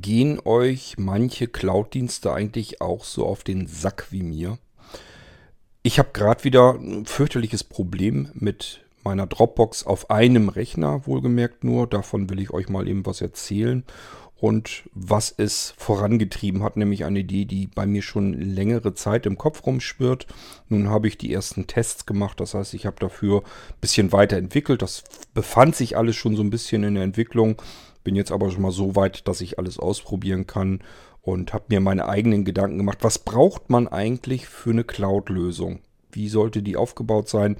Gehen euch manche Cloud-Dienste eigentlich auch so auf den Sack wie mir? Ich habe gerade wieder ein fürchterliches Problem mit meiner Dropbox auf einem Rechner, wohlgemerkt nur. Davon will ich euch mal eben was erzählen. Und was es vorangetrieben hat, nämlich eine Idee, die bei mir schon längere Zeit im Kopf rumschwirrt. Nun habe ich die ersten Tests gemacht, das heißt, ich habe dafür ein bisschen weiterentwickelt. Das befand sich alles schon so ein bisschen in der Entwicklung. Bin jetzt aber schon mal so weit, dass ich alles ausprobieren kann und habe mir meine eigenen Gedanken gemacht. Was braucht man eigentlich für eine Cloud-Lösung? Wie sollte die aufgebaut sein?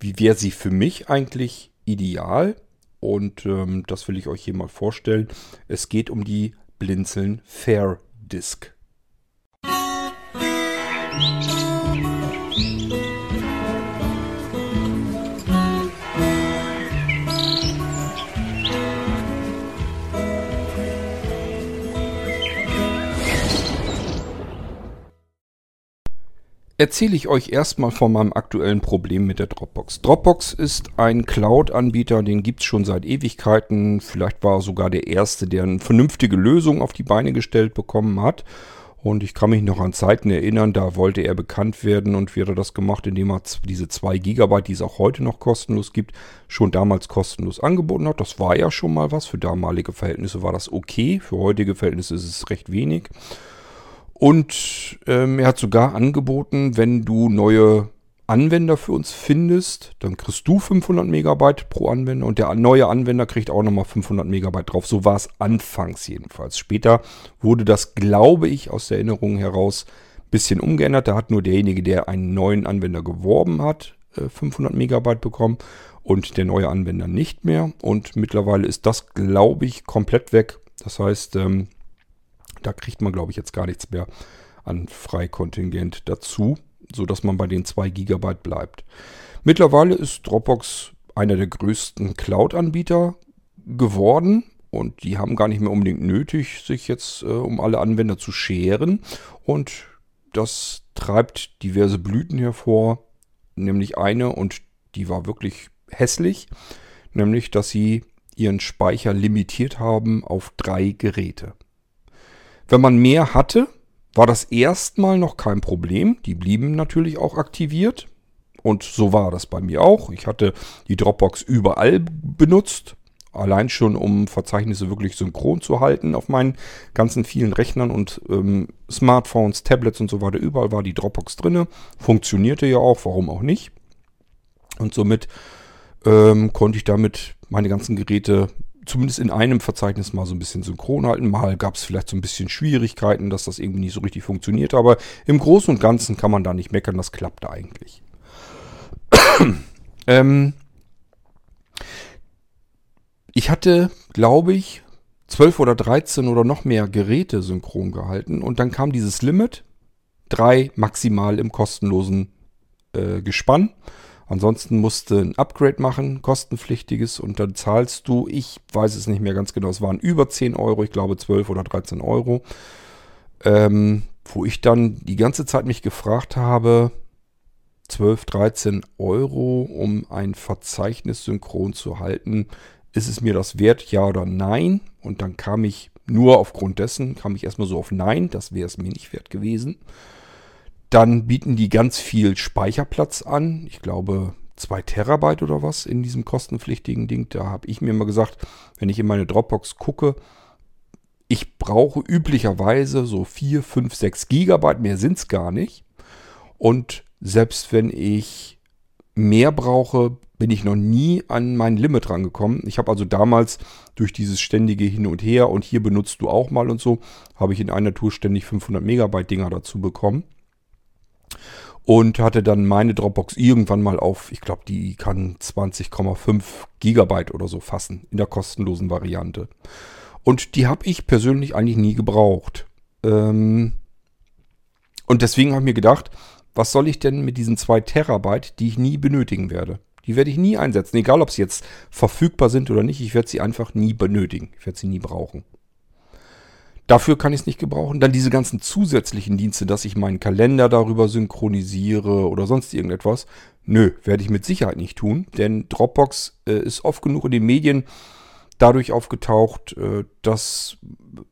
Wie wäre sie für mich eigentlich ideal? Und ähm, das will ich euch hier mal vorstellen. Es geht um die Blinzeln Fair Disk. Musik erzähle ich euch erstmal von meinem aktuellen Problem mit der Dropbox. Dropbox ist ein Cloud-Anbieter, den gibt es schon seit Ewigkeiten. Vielleicht war er sogar der erste, der eine vernünftige Lösung auf die Beine gestellt bekommen hat. Und ich kann mich noch an Zeiten erinnern, da wollte er bekannt werden und wie hat er das gemacht, indem er diese 2 GB, die es auch heute noch kostenlos gibt, schon damals kostenlos angeboten hat. Das war ja schon mal was. Für damalige Verhältnisse war das okay. Für heutige Verhältnisse ist es recht wenig. Und ähm, er hat sogar angeboten, wenn du neue Anwender für uns findest, dann kriegst du 500 Megabyte pro Anwender und der neue Anwender kriegt auch nochmal 500 Megabyte drauf. So war es anfangs jedenfalls. Später wurde das, glaube ich, aus der Erinnerung heraus ein bisschen umgeändert. Da hat nur derjenige, der einen neuen Anwender geworben hat, 500 äh, Megabyte bekommen und der neue Anwender nicht mehr. Und mittlerweile ist das, glaube ich, komplett weg. Das heißt, ähm, da kriegt man, glaube ich, jetzt gar nichts mehr an Freikontingent dazu, sodass man bei den 2 GB bleibt. Mittlerweile ist Dropbox einer der größten Cloud-Anbieter geworden und die haben gar nicht mehr unbedingt nötig, sich jetzt äh, um alle Anwender zu scheren und das treibt diverse Blüten hervor, nämlich eine und die war wirklich hässlich, nämlich dass sie ihren Speicher limitiert haben auf drei Geräte. Wenn man mehr hatte, war das erstmal noch kein Problem. Die blieben natürlich auch aktiviert. Und so war das bei mir auch. Ich hatte die Dropbox überall benutzt. Allein schon, um Verzeichnisse wirklich synchron zu halten auf meinen ganzen vielen Rechnern und ähm, Smartphones, Tablets und so weiter. Überall war die Dropbox drinne. Funktionierte ja auch, warum auch nicht. Und somit ähm, konnte ich damit meine ganzen Geräte zumindest in einem Verzeichnis mal so ein bisschen synchron halten. Mal gab es vielleicht so ein bisschen Schwierigkeiten, dass das irgendwie nicht so richtig funktioniert. Aber im Großen und Ganzen kann man da nicht meckern. Das klappte eigentlich. ähm, ich hatte, glaube ich, 12 oder 13 oder noch mehr Geräte synchron gehalten. Und dann kam dieses Limit. Drei maximal im kostenlosen äh, Gespann. Ansonsten musst du ein Upgrade machen, kostenpflichtiges, und dann zahlst du, ich weiß es nicht mehr ganz genau, es waren über 10 Euro, ich glaube 12 oder 13 Euro. Ähm, wo ich dann die ganze Zeit mich gefragt habe, 12, 13 Euro, um ein Verzeichnis synchron zu halten, ist es mir das wert, ja oder nein? Und dann kam ich nur aufgrund dessen, kam ich erstmal so auf Nein, das wäre es mir nicht wert gewesen. Dann bieten die ganz viel Speicherplatz an. Ich glaube, 2 Terabyte oder was in diesem kostenpflichtigen Ding. Da habe ich mir mal gesagt, wenn ich in meine Dropbox gucke, ich brauche üblicherweise so 4, 5, 6 Gigabyte, mehr sind es gar nicht. Und selbst wenn ich mehr brauche, bin ich noch nie an mein Limit rangekommen. Ich habe also damals durch dieses ständige Hin und Her und hier benutzt du auch mal und so, habe ich in einer Tour ständig 500 Megabyte Dinger dazu bekommen und hatte dann meine Dropbox irgendwann mal auf, ich glaube, die kann 20,5 Gigabyte oder so fassen in der kostenlosen Variante. Und die habe ich persönlich eigentlich nie gebraucht. Ähm und deswegen habe ich mir gedacht, was soll ich denn mit diesen 2 Terabyte, die ich nie benötigen werde? Die werde ich nie einsetzen, egal ob sie jetzt verfügbar sind oder nicht. Ich werde sie einfach nie benötigen. Ich werde sie nie brauchen. Dafür kann ich es nicht gebrauchen. Dann diese ganzen zusätzlichen Dienste, dass ich meinen Kalender darüber synchronisiere oder sonst irgendetwas. Nö, werde ich mit Sicherheit nicht tun, denn Dropbox äh, ist oft genug in den Medien, dadurch aufgetaucht, äh, dass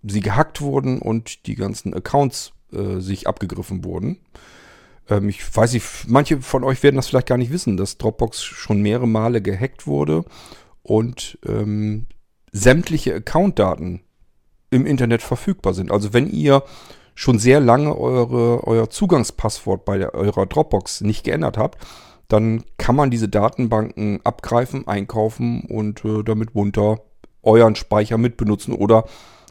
sie gehackt wurden und die ganzen Accounts äh, sich abgegriffen wurden. Ähm, ich weiß nicht, manche von euch werden das vielleicht gar nicht wissen, dass Dropbox schon mehrere Male gehackt wurde und ähm, sämtliche Accountdaten im Internet verfügbar sind. Also wenn ihr schon sehr lange eure, euer Zugangspasswort bei der, eurer Dropbox nicht geändert habt, dann kann man diese Datenbanken abgreifen, einkaufen und äh, damit munter euren Speicher mitbenutzen oder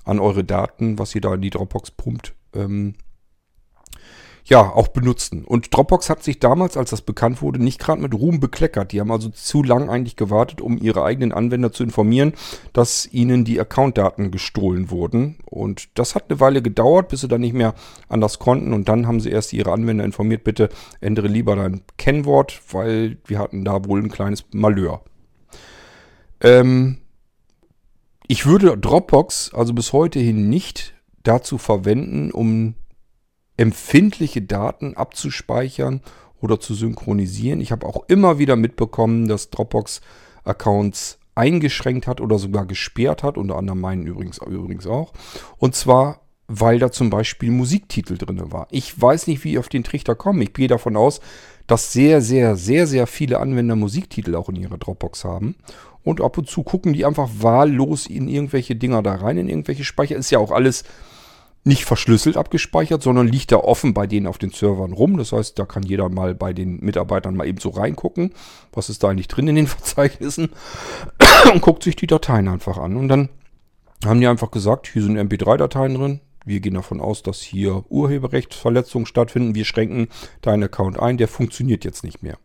an eure Daten, was ihr da in die Dropbox pumpt, ähm, ja, auch benutzen. Und Dropbox hat sich damals, als das bekannt wurde, nicht gerade mit Ruhm bekleckert. Die haben also zu lang eigentlich gewartet, um ihre eigenen Anwender zu informieren, dass ihnen die Accountdaten gestohlen wurden. Und das hat eine Weile gedauert, bis sie dann nicht mehr anders konnten. Und dann haben sie erst ihre Anwender informiert, bitte ändere lieber dein Kennwort, weil wir hatten da wohl ein kleines Malheur. Ähm, ich würde Dropbox also bis heute hin nicht dazu verwenden, um empfindliche Daten abzuspeichern oder zu synchronisieren. Ich habe auch immer wieder mitbekommen, dass Dropbox Accounts eingeschränkt hat oder sogar gesperrt hat, unter anderem meinen übrigens, übrigens auch. Und zwar, weil da zum Beispiel Musiktitel drin war. Ich weiß nicht, wie ich auf den Trichter komme. Ich gehe davon aus, dass sehr, sehr, sehr, sehr viele Anwender Musiktitel auch in ihrer Dropbox haben. Und ab und zu gucken die einfach wahllos in irgendwelche Dinger da rein, in irgendwelche Speicher. Ist ja auch alles nicht verschlüsselt abgespeichert, sondern liegt da offen bei denen auf den Servern rum. Das heißt, da kann jeder mal bei den Mitarbeitern mal eben so reingucken, was ist da eigentlich drin in den Verzeichnissen und guckt sich die Dateien einfach an. Und dann haben die einfach gesagt, hier sind MP3-Dateien drin. Wir gehen davon aus, dass hier Urheberrechtsverletzungen stattfinden. Wir schränken deinen Account ein. Der funktioniert jetzt nicht mehr.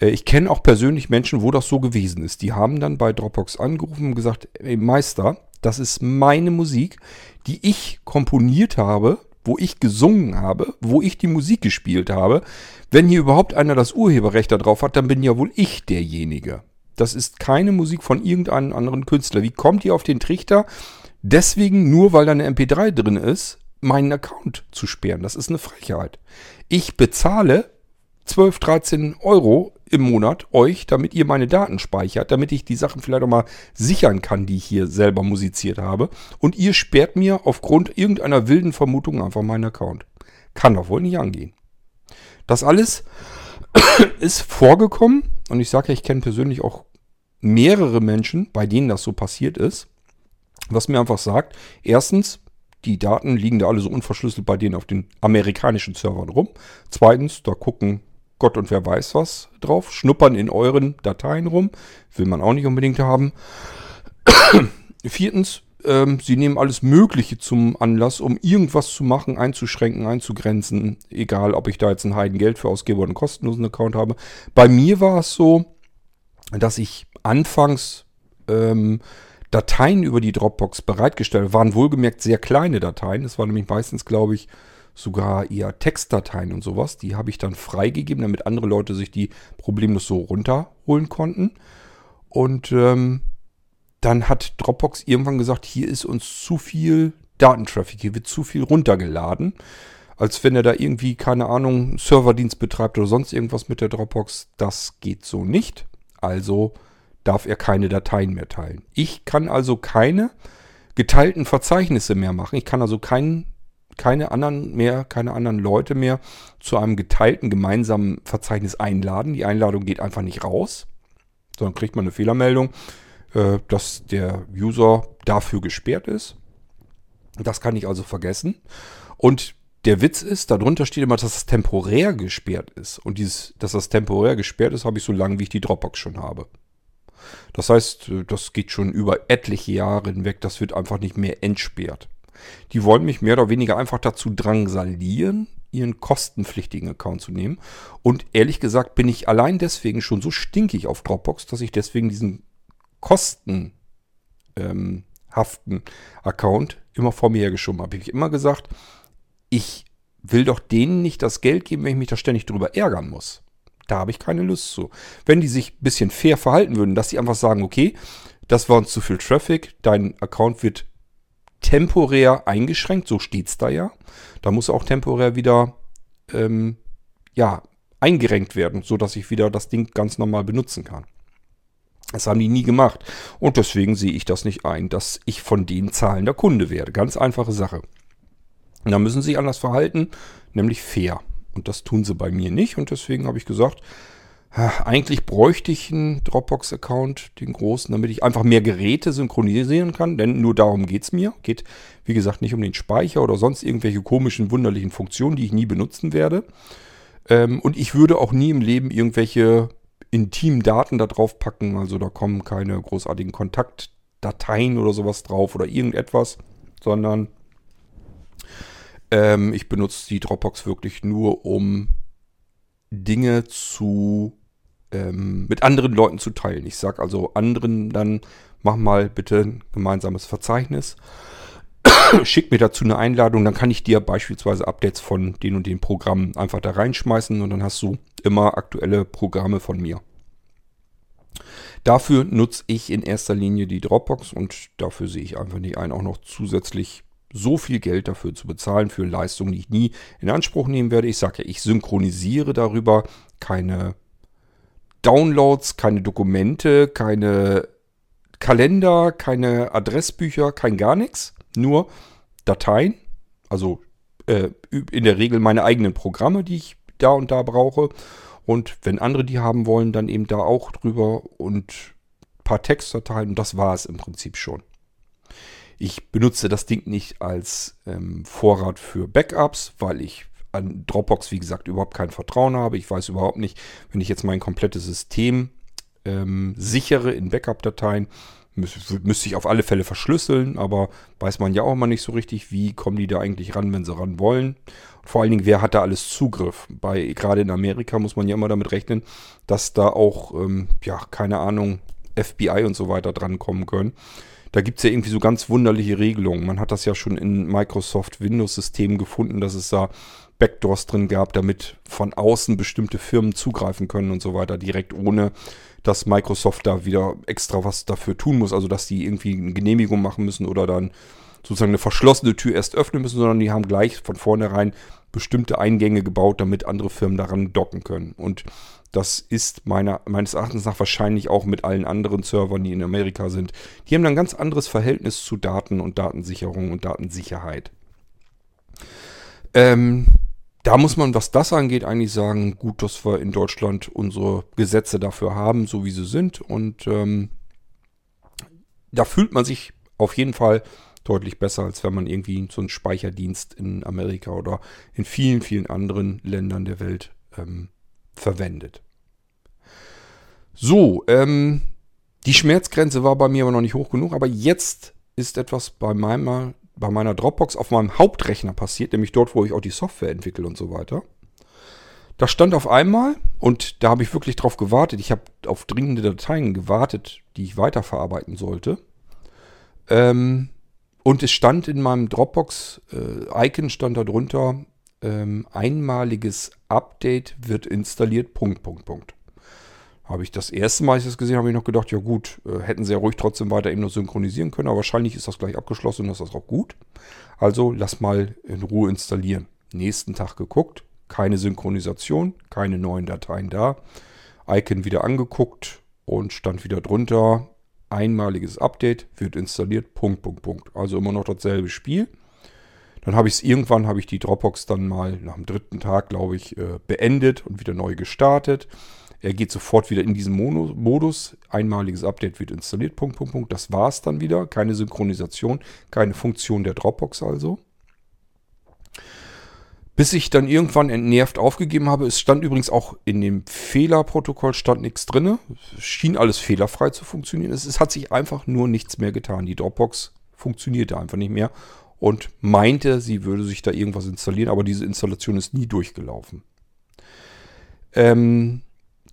Äh, ich kenne auch persönlich Menschen, wo das so gewesen ist. Die haben dann bei Dropbox angerufen und gesagt, ey Meister, das ist meine Musik, die ich komponiert habe, wo ich gesungen habe, wo ich die Musik gespielt habe. Wenn hier überhaupt einer das Urheberrecht darauf hat, dann bin ja wohl ich derjenige. Das ist keine Musik von irgendeinem anderen Künstler. Wie kommt ihr auf den Trichter? Deswegen, nur weil da eine MP3 drin ist, meinen Account zu sperren. Das ist eine Frechheit. Ich bezahle 12, 13 Euro im Monat euch, damit ihr meine Daten speichert, damit ich die Sachen vielleicht auch mal sichern kann, die ich hier selber musiziert habe. Und ihr sperrt mir aufgrund irgendeiner wilden Vermutung einfach meinen Account. Kann doch wohl nicht angehen. Das alles ist vorgekommen und ich sage ja, ich kenne persönlich auch mehrere Menschen, bei denen das so passiert ist, was mir einfach sagt, erstens, die Daten liegen da alle so unverschlüsselt bei denen auf den amerikanischen Servern rum. Zweitens, da gucken Gott und wer weiß was drauf, schnuppern in euren Dateien rum, will man auch nicht unbedingt haben. Viertens, ähm, sie nehmen alles Mögliche zum Anlass, um irgendwas zu machen, einzuschränken, einzugrenzen, egal ob ich da jetzt ein Heidengeld für ausgebe oder einen kostenlosen Account habe. Bei mir war es so, dass ich anfangs ähm, Dateien über die Dropbox bereitgestellt waren, wohlgemerkt sehr kleine Dateien. Es waren nämlich meistens, glaube ich, sogar eher Textdateien und sowas. Die habe ich dann freigegeben, damit andere Leute sich die problemlos so runterholen konnten. Und ähm, dann hat Dropbox irgendwann gesagt, hier ist uns zu viel Datentraffic, hier wird zu viel runtergeladen. Als wenn er da irgendwie, keine Ahnung, Serverdienst betreibt oder sonst irgendwas mit der Dropbox. Das geht so nicht. Also darf er keine Dateien mehr teilen. Ich kann also keine geteilten Verzeichnisse mehr machen. Ich kann also keinen keine anderen mehr, keine anderen Leute mehr zu einem geteilten gemeinsamen Verzeichnis einladen. Die Einladung geht einfach nicht raus, sondern kriegt man eine Fehlermeldung, äh, dass der User dafür gesperrt ist. Das kann ich also vergessen. Und der Witz ist, darunter steht immer, dass es temporär gesperrt ist. Und dieses, dass das temporär gesperrt ist, habe ich so lange, wie ich die Dropbox schon habe. Das heißt, äh, das geht schon über etliche Jahre hinweg. Das wird einfach nicht mehr entsperrt. Die wollen mich mehr oder weniger einfach dazu drangsalieren, ihren kostenpflichtigen Account zu nehmen. Und ehrlich gesagt bin ich allein deswegen schon so stinkig auf Dropbox, dass ich deswegen diesen kostenhaften ähm, Account immer vor mir hergeschoben habe. Ich habe immer gesagt, ich will doch denen nicht das Geld geben, wenn ich mich da ständig drüber ärgern muss. Da habe ich keine Lust zu. Wenn die sich ein bisschen fair verhalten würden, dass sie einfach sagen, okay, das war uns zu viel Traffic, dein Account wird temporär eingeschränkt, so steht es da ja. Da muss auch temporär wieder ähm, ja, eingerenkt werden, sodass ich wieder das Ding ganz normal benutzen kann. Das haben die nie gemacht. Und deswegen sehe ich das nicht ein, dass ich von denen zahlender Kunde werde. Ganz einfache Sache. Und da müssen sie sich anders verhalten, nämlich fair. Und das tun sie bei mir nicht. Und deswegen habe ich gesagt, eigentlich bräuchte ich einen Dropbox-Account, den großen, damit ich einfach mehr Geräte synchronisieren kann, denn nur darum geht es mir. Geht, wie gesagt, nicht um den Speicher oder sonst irgendwelche komischen, wunderlichen Funktionen, die ich nie benutzen werde. Ähm, und ich würde auch nie im Leben irgendwelche intimen Daten da drauf packen. Also da kommen keine großartigen Kontaktdateien oder sowas drauf oder irgendetwas, sondern ähm, ich benutze die Dropbox wirklich nur, um Dinge zu ähm, mit anderen Leuten zu teilen. Ich sage also anderen dann, mach mal bitte ein gemeinsames Verzeichnis. Schick mir dazu eine Einladung, dann kann ich dir beispielsweise Updates von den und den Programmen einfach da reinschmeißen und dann hast du immer aktuelle Programme von mir. Dafür nutze ich in erster Linie die Dropbox und dafür sehe ich einfach nicht ein, auch noch zusätzlich so viel Geld dafür zu bezahlen für Leistungen, die ich nie in Anspruch nehmen werde. Ich sage ja, ich synchronisiere darüber keine Downloads, keine Dokumente, keine Kalender, keine Adressbücher, kein gar nichts. Nur Dateien, also äh, in der Regel meine eigenen Programme, die ich da und da brauche. Und wenn andere die haben wollen, dann eben da auch drüber und ein paar Textdateien. Und das war es im Prinzip schon. Ich benutze das Ding nicht als ähm, Vorrat für Backups, weil ich an Dropbox, wie gesagt, überhaupt kein Vertrauen habe. Ich weiß überhaupt nicht, wenn ich jetzt mein komplettes System ähm, sichere in Backup-Dateien, müsste müsst ich auf alle Fälle verschlüsseln, aber weiß man ja auch immer nicht so richtig, wie kommen die da eigentlich ran, wenn sie ran wollen. vor allen Dingen, wer hat da alles Zugriff? Bei gerade in Amerika muss man ja immer damit rechnen, dass da auch, ähm, ja, keine Ahnung, FBI und so weiter drankommen können. Da gibt es ja irgendwie so ganz wunderliche Regelungen. Man hat das ja schon in Microsoft Windows-Systemen gefunden, dass es da Backdoors drin gab, damit von außen bestimmte Firmen zugreifen können und so weiter, direkt ohne dass Microsoft da wieder extra was dafür tun muss, also dass die irgendwie eine Genehmigung machen müssen oder dann sozusagen eine verschlossene Tür erst öffnen müssen, sondern die haben gleich von vornherein bestimmte Eingänge gebaut, damit andere Firmen daran docken können. Und das ist meiner, meines Erachtens nach wahrscheinlich auch mit allen anderen Servern, die in Amerika sind. Die haben dann ein ganz anderes Verhältnis zu Daten und Datensicherung und Datensicherheit. Ähm, da muss man, was das angeht, eigentlich sagen, gut, dass wir in Deutschland unsere Gesetze dafür haben, so wie sie sind. Und ähm, da fühlt man sich auf jeden Fall deutlich besser, als wenn man irgendwie so einen Speicherdienst in Amerika oder in vielen, vielen anderen Ländern der Welt ähm, verwendet. So, ähm, die Schmerzgrenze war bei mir aber noch nicht hoch genug, aber jetzt ist etwas bei meiner bei meiner Dropbox auf meinem Hauptrechner passiert, nämlich dort, wo ich auch die Software entwickle und so weiter. Da stand auf einmal, und da habe ich wirklich drauf gewartet, ich habe auf dringende Dateien gewartet, die ich weiterverarbeiten sollte. Ähm, und es stand in meinem Dropbox-Icon, äh, stand da drunter, ähm, einmaliges Update wird installiert, Punkt, Punkt, Punkt. Habe ich das erste Mal, als ich das gesehen habe, ich noch gedacht, ja gut, äh, hätten sie ja ruhig trotzdem weiter eben noch synchronisieren können, aber wahrscheinlich ist das gleich abgeschlossen und das ist auch gut. Also lass mal in Ruhe installieren. Nächsten Tag geguckt, keine Synchronisation, keine neuen Dateien da. Icon wieder angeguckt und stand wieder drunter, einmaliges Update, wird installiert, Punkt, Punkt, Punkt. Also immer noch dasselbe Spiel. Dann habe ich es irgendwann, habe ich die Dropbox dann mal nach dem dritten Tag, glaube ich, äh, beendet und wieder neu gestartet. Er geht sofort wieder in diesen Modus. Einmaliges Update wird installiert. Punkt, Punkt, Punkt. Das war es dann wieder. Keine Synchronisation, keine Funktion der Dropbox also. Bis ich dann irgendwann entnervt aufgegeben habe. Es stand übrigens auch in dem Fehlerprotokoll stand nichts drin. Schien alles fehlerfrei zu funktionieren. Es, es hat sich einfach nur nichts mehr getan. Die Dropbox funktionierte einfach nicht mehr und meinte, sie würde sich da irgendwas installieren, aber diese Installation ist nie durchgelaufen. Ähm,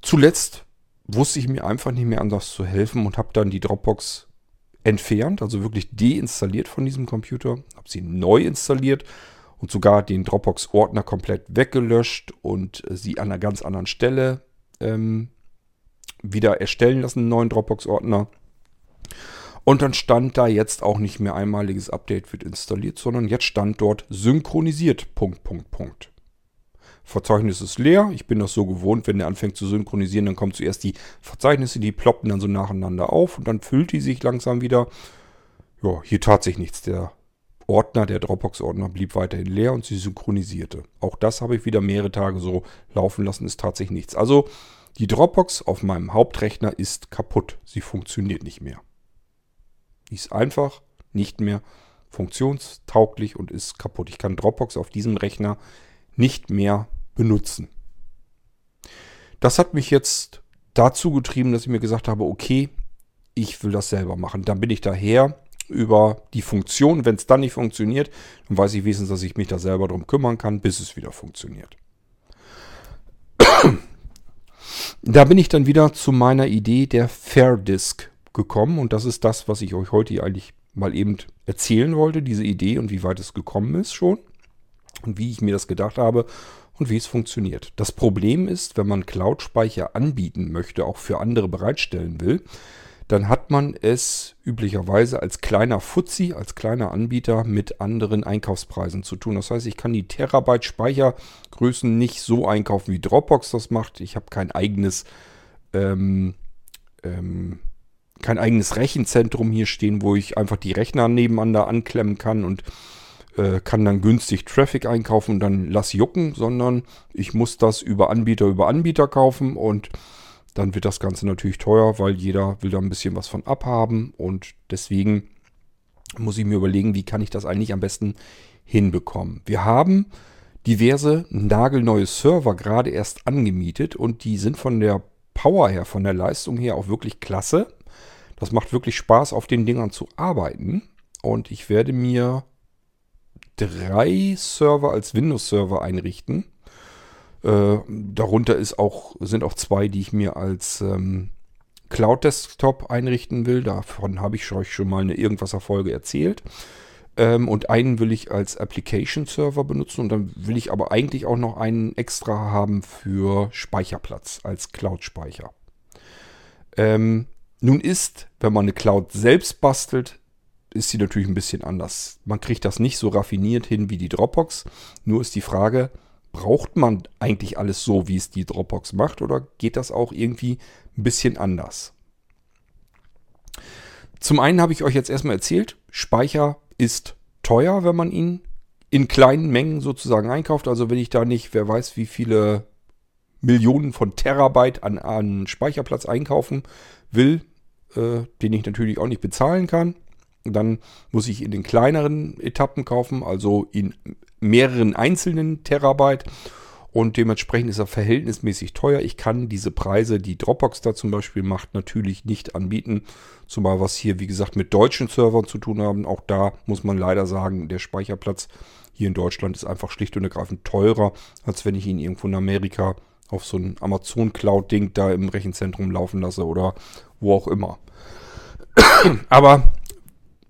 Zuletzt wusste ich mir einfach nicht mehr anders zu helfen und habe dann die Dropbox entfernt, also wirklich deinstalliert von diesem Computer, habe sie neu installiert und sogar den Dropbox-Ordner komplett weggelöscht und äh, sie an einer ganz anderen Stelle ähm, wieder erstellen lassen, einen neuen Dropbox-Ordner. Und dann stand da jetzt auch nicht mehr einmaliges Update wird installiert, sondern jetzt stand dort synchronisiert. Punkt, Punkt, Punkt. Verzeichnis ist leer. Ich bin das so gewohnt, wenn der anfängt zu synchronisieren, dann kommen zuerst die Verzeichnisse, die ploppen dann so nacheinander auf und dann füllt die sich langsam wieder. Ja, hier tat sich nichts. Der Ordner, der Dropbox-Ordner blieb weiterhin leer und sie synchronisierte. Auch das habe ich wieder mehrere Tage so laufen lassen, ist tatsächlich nichts. Also die Dropbox auf meinem Hauptrechner ist kaputt. Sie funktioniert nicht mehr. Die ist einfach nicht mehr funktionstauglich und ist kaputt. Ich kann Dropbox auf diesem Rechner nicht mehr benutzen. Das hat mich jetzt dazu getrieben, dass ich mir gesagt habe, okay, ich will das selber machen. Dann bin ich daher über die Funktion. Wenn es dann nicht funktioniert, dann weiß ich wenigstens, dass ich mich da selber drum kümmern kann, bis es wieder funktioniert. Da bin ich dann wieder zu meiner Idee der Fair Disk gekommen und das ist das, was ich euch heute eigentlich mal eben erzählen wollte, diese Idee und wie weit es gekommen ist schon und wie ich mir das gedacht habe und wie es funktioniert. Das Problem ist, wenn man Cloud-Speicher anbieten möchte, auch für andere bereitstellen will, dann hat man es üblicherweise als kleiner Fuzzi, als kleiner Anbieter mit anderen Einkaufspreisen zu tun. Das heißt, ich kann die Terabyte Speichergrößen nicht so einkaufen, wie Dropbox das macht. Ich habe kein eigenes, ähm, ähm, kein eigenes Rechenzentrum hier stehen, wo ich einfach die Rechner nebeneinander anklemmen kann und äh, kann dann günstig Traffic einkaufen und dann lass jucken, sondern ich muss das über Anbieter über Anbieter kaufen und dann wird das Ganze natürlich teuer, weil jeder will da ein bisschen was von abhaben und deswegen muss ich mir überlegen, wie kann ich das eigentlich am besten hinbekommen. Wir haben diverse nagelneue Server gerade erst angemietet und die sind von der Power her, von der Leistung her auch wirklich klasse. Das macht wirklich Spaß, auf den Dingern zu arbeiten und ich werde mir drei Server als Windows-Server einrichten äh, darunter ist auch, sind auch zwei, die ich mir als ähm, Cloud-Desktop einrichten will. Davon habe ich euch schon mal eine Irgendwas-Erfolge erzählt. Ähm, und einen will ich als Application-Server benutzen. Und dann will ich aber eigentlich auch noch einen extra haben für Speicherplatz als Cloud-Speicher. Ähm, nun ist, wenn man eine Cloud selbst bastelt, ist sie natürlich ein bisschen anders. Man kriegt das nicht so raffiniert hin wie die Dropbox. Nur ist die Frage, braucht man eigentlich alles so, wie es die Dropbox macht, oder geht das auch irgendwie ein bisschen anders? Zum einen habe ich euch jetzt erstmal erzählt, Speicher ist teuer, wenn man ihn in kleinen Mengen sozusagen einkauft. Also wenn ich da nicht, wer weiß, wie viele Millionen von Terabyte an, an Speicherplatz einkaufen will, äh, den ich natürlich auch nicht bezahlen kann. Dann muss ich in den kleineren Etappen kaufen, also in mehreren einzelnen Terabyte. Und dementsprechend ist er verhältnismäßig teuer. Ich kann diese Preise, die Dropbox da zum Beispiel macht, natürlich nicht anbieten. Zumal was hier, wie gesagt, mit deutschen Servern zu tun haben. Auch da muss man leider sagen, der Speicherplatz hier in Deutschland ist einfach schlicht und ergreifend teurer, als wenn ich ihn irgendwo in Amerika auf so ein Amazon Cloud-Ding da im Rechenzentrum laufen lasse oder wo auch immer. Aber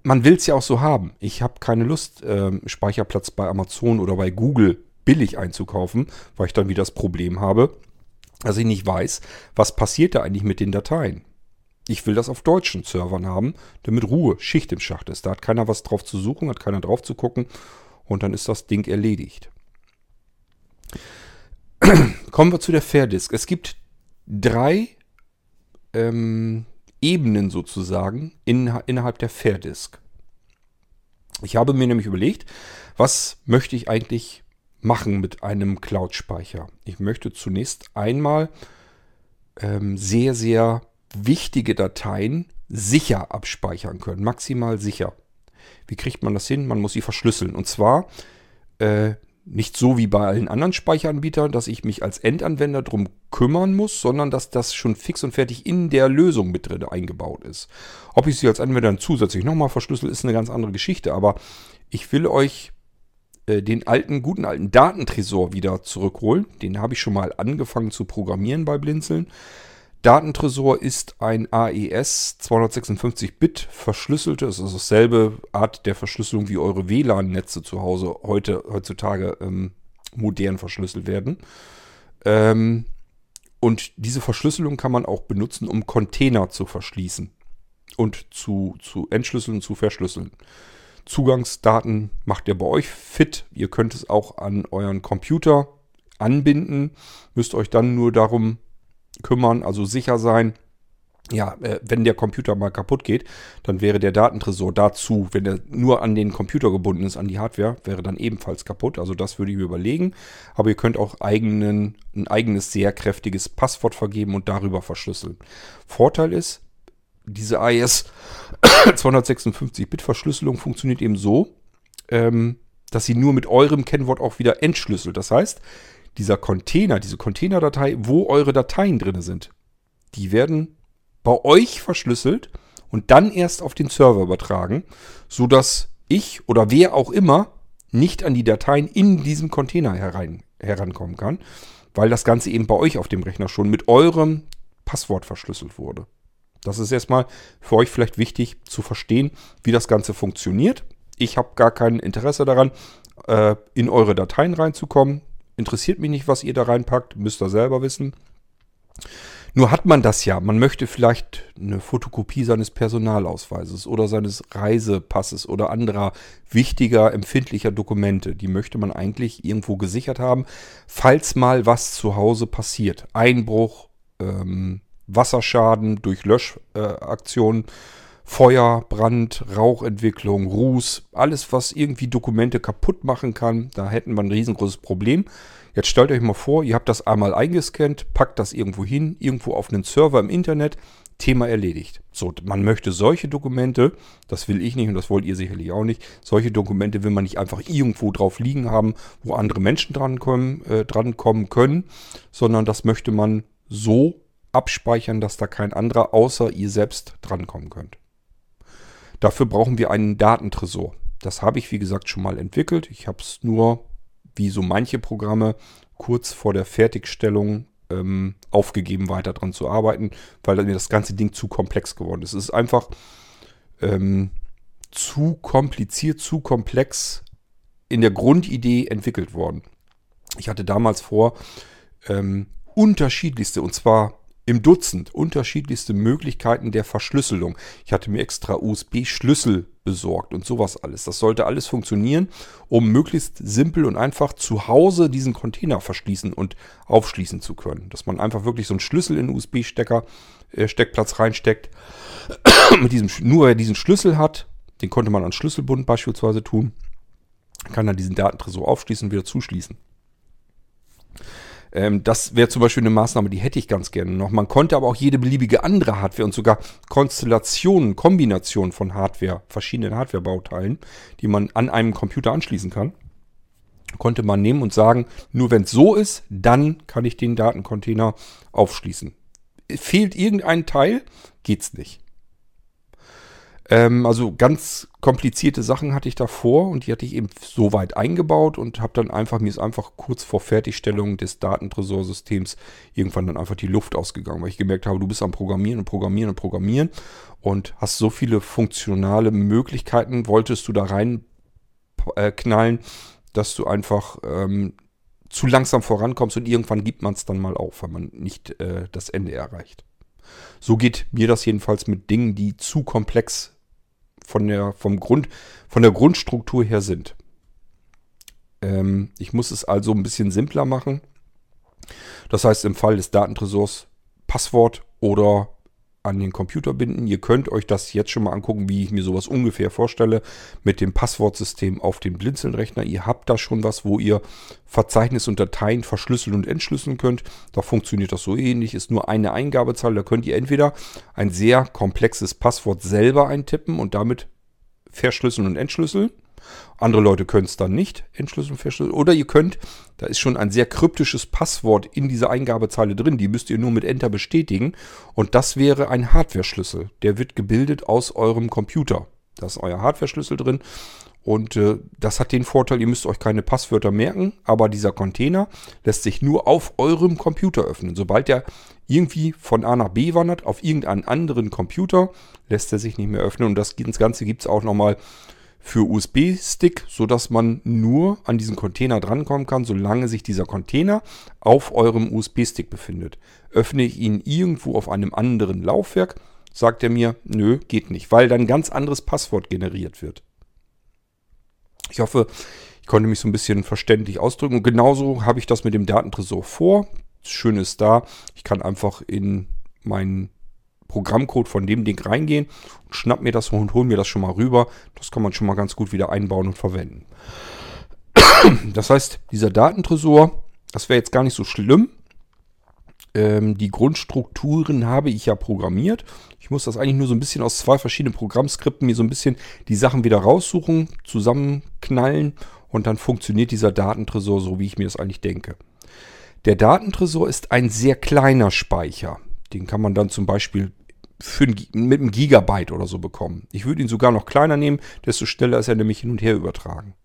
man will es ja auch so haben. Ich habe keine Lust, äh, Speicherplatz bei Amazon oder bei Google billig einzukaufen, weil ich dann wieder das Problem habe, dass ich nicht weiß, was passiert da eigentlich mit den Dateien. Ich will das auf deutschen Servern haben, damit Ruhe, Schicht im Schacht ist. Da hat keiner was drauf zu suchen, hat keiner drauf zu gucken und dann ist das Ding erledigt. Kommen wir zu der Fair Disk. Es gibt drei ähm, Ebenen sozusagen in, innerhalb der Fair Disk. Ich habe mir nämlich überlegt, was möchte ich eigentlich machen mit einem Cloud-Speicher? Ich möchte zunächst einmal ähm, sehr, sehr wichtige Dateien sicher abspeichern können, maximal sicher. Wie kriegt man das hin? Man muss sie verschlüsseln. Und zwar äh, nicht so wie bei allen anderen Speicheranbietern, dass ich mich als Endanwender drum kümmern muss, sondern dass das schon fix und fertig in der Lösung mit drin eingebaut ist. Ob ich sie als Anwender dann zusätzlich nochmal verschlüssel, ist eine ganz andere Geschichte. Aber ich will euch äh, den alten, guten alten Datentresor wieder zurückholen. Den habe ich schon mal angefangen zu programmieren bei Blinzeln. Datentresor ist ein AES 256-Bit verschlüsselte, es ist dasselbe Art der Verschlüsselung wie eure WLAN-Netze zu Hause heute, heutzutage ähm, modern verschlüsselt werden. Ähm, und diese Verschlüsselung kann man auch benutzen, um Container zu verschließen und zu, zu entschlüsseln, zu verschlüsseln. Zugangsdaten macht ihr bei euch fit. Ihr könnt es auch an euren Computer anbinden, müsst euch dann nur darum kümmern, also sicher sein, ja, äh, wenn der Computer mal kaputt geht, dann wäre der Datentresor dazu, wenn er nur an den Computer gebunden ist, an die Hardware, wäre dann ebenfalls kaputt. Also das würde ich mir überlegen. Aber ihr könnt auch eigenen, ein eigenes sehr kräftiges Passwort vergeben und darüber verschlüsseln. Vorteil ist, diese AES 256-Bit-Verschlüsselung funktioniert eben so, ähm, dass sie nur mit eurem Kennwort auch wieder entschlüsselt. Das heißt, dieser Container, diese Containerdatei, wo eure Dateien drin sind, die werden bei euch verschlüsselt und dann erst auf den Server übertragen, sodass ich oder wer auch immer nicht an die Dateien in diesem Container herein, herankommen kann, weil das Ganze eben bei euch auf dem Rechner schon mit eurem Passwort verschlüsselt wurde. Das ist erstmal für euch vielleicht wichtig zu verstehen, wie das Ganze funktioniert. Ich habe gar kein Interesse daran, äh, in eure Dateien reinzukommen. Interessiert mich nicht, was ihr da reinpackt, müsst ihr selber wissen. Nur hat man das ja. Man möchte vielleicht eine Fotokopie seines Personalausweises oder seines Reisepasses oder anderer wichtiger, empfindlicher Dokumente. Die möchte man eigentlich irgendwo gesichert haben, falls mal was zu Hause passiert. Einbruch, ähm, Wasserschaden durch Löschaktionen, äh, Feuer, Brand, Rauchentwicklung, Ruß, alles, was irgendwie Dokumente kaputt machen kann. Da hätten wir ein riesengroßes Problem. Jetzt stellt euch mal vor, ihr habt das einmal eingescannt, packt das irgendwo hin, irgendwo auf einen Server im Internet, Thema erledigt. So, man möchte solche Dokumente, das will ich nicht und das wollt ihr sicherlich auch nicht, solche Dokumente will man nicht einfach irgendwo drauf liegen haben, wo andere Menschen drankommen, äh, drankommen können, sondern das möchte man so abspeichern, dass da kein anderer außer ihr selbst drankommen könnt. Dafür brauchen wir einen Datentresor. Das habe ich, wie gesagt, schon mal entwickelt. Ich habe es nur wie so manche Programme kurz vor der Fertigstellung ähm, aufgegeben, weiter dran zu arbeiten, weil mir das ganze Ding zu komplex geworden ist. Es ist einfach ähm, zu kompliziert, zu komplex in der Grundidee entwickelt worden. Ich hatte damals vor, ähm, unterschiedlichste, und zwar im Dutzend unterschiedlichste Möglichkeiten der Verschlüsselung. Ich hatte mir extra USB-Schlüssel besorgt und sowas alles. Das sollte alles funktionieren, um möglichst simpel und einfach zu Hause diesen Container verschließen und aufschließen zu können. Dass man einfach wirklich so einen Schlüssel in den USB-Stecker, äh, Steckplatz reinsteckt. Mit diesem, nur wer diesen Schlüssel hat, den konnte man an Schlüsselbund beispielsweise tun, kann dann diesen Datentresor aufschließen und wieder zuschließen. Ähm, das wäre zum Beispiel eine Maßnahme, die hätte ich ganz gerne noch. Man konnte aber auch jede beliebige andere Hardware und sogar Konstellationen, Kombinationen von Hardware, verschiedenen Hardwarebauteilen, die man an einem Computer anschließen kann, konnte man nehmen und sagen, nur wenn es so ist, dann kann ich den Datencontainer aufschließen. Fehlt irgendein Teil, geht's nicht. Ähm, also ganz komplizierte Sachen hatte ich davor und die hatte ich eben so weit eingebaut und habe dann einfach, mir ist einfach kurz vor Fertigstellung des Datentresorsystems irgendwann dann einfach die Luft ausgegangen, weil ich gemerkt habe, du bist am Programmieren und Programmieren und Programmieren und hast so viele funktionale Möglichkeiten, wolltest du da rein äh, knallen, dass du einfach ähm, zu langsam vorankommst und irgendwann gibt man es dann mal auf, weil man nicht äh, das Ende erreicht. So geht mir das jedenfalls mit Dingen, die zu komplex von der, vom Grund, von der Grundstruktur her sind. Ähm, ich muss es also ein bisschen simpler machen. Das heißt im Fall des Datentresors Passwort oder an den Computer binden. Ihr könnt euch das jetzt schon mal angucken, wie ich mir sowas ungefähr vorstelle mit dem Passwortsystem auf dem Blinzeln-Rechner. Ihr habt da schon was, wo ihr Verzeichnis und Dateien verschlüsseln und entschlüsseln könnt. Da funktioniert das so ähnlich, ist nur eine Eingabezahl. Da könnt ihr entweder ein sehr komplexes Passwort selber eintippen und damit verschlüsseln und entschlüsseln. Andere Leute können es dann nicht entschlüsseln, verschlüsseln. Oder ihr könnt, da ist schon ein sehr kryptisches Passwort in dieser Eingabezeile drin, die müsst ihr nur mit Enter bestätigen. Und das wäre ein Hardware-Schlüssel. Der wird gebildet aus eurem Computer. Da ist euer Hardware-Schlüssel drin. Und äh, das hat den Vorteil, ihr müsst euch keine Passwörter merken, aber dieser Container lässt sich nur auf eurem Computer öffnen. Sobald er irgendwie von A nach B wandert, auf irgendeinen anderen Computer, lässt er sich nicht mehr öffnen. Und das, das Ganze gibt es auch nochmal für USB-Stick, sodass man nur an diesen Container drankommen kann, solange sich dieser Container auf eurem USB-Stick befindet. Öffne ich ihn irgendwo auf einem anderen Laufwerk, sagt er mir, nö, geht nicht, weil dann ein ganz anderes Passwort generiert wird. Ich hoffe, Ich konnte mich so ein bisschen verständlich ausdrücken. Und genauso habe ich das mit dem Datentresor vor. Das Schöne ist da, ich kann einfach in meinen Programmcode von dem Ding reingehen und schnapp mir das und hol mir das schon mal rüber. Das kann man schon mal ganz gut wieder einbauen und verwenden. Das heißt, dieser Datentresor, das wäre jetzt gar nicht so schlimm. Ähm, die Grundstrukturen habe ich ja programmiert. Ich muss das eigentlich nur so ein bisschen aus zwei verschiedenen Programmskripten mir so ein bisschen die Sachen wieder raussuchen, zusammenknallen und dann funktioniert dieser Datentresor so, wie ich mir das eigentlich denke. Der Datentresor ist ein sehr kleiner Speicher. Den kann man dann zum Beispiel für ein, mit einem Gigabyte oder so bekommen. Ich würde ihn sogar noch kleiner nehmen, desto schneller ist er nämlich hin und her übertragen.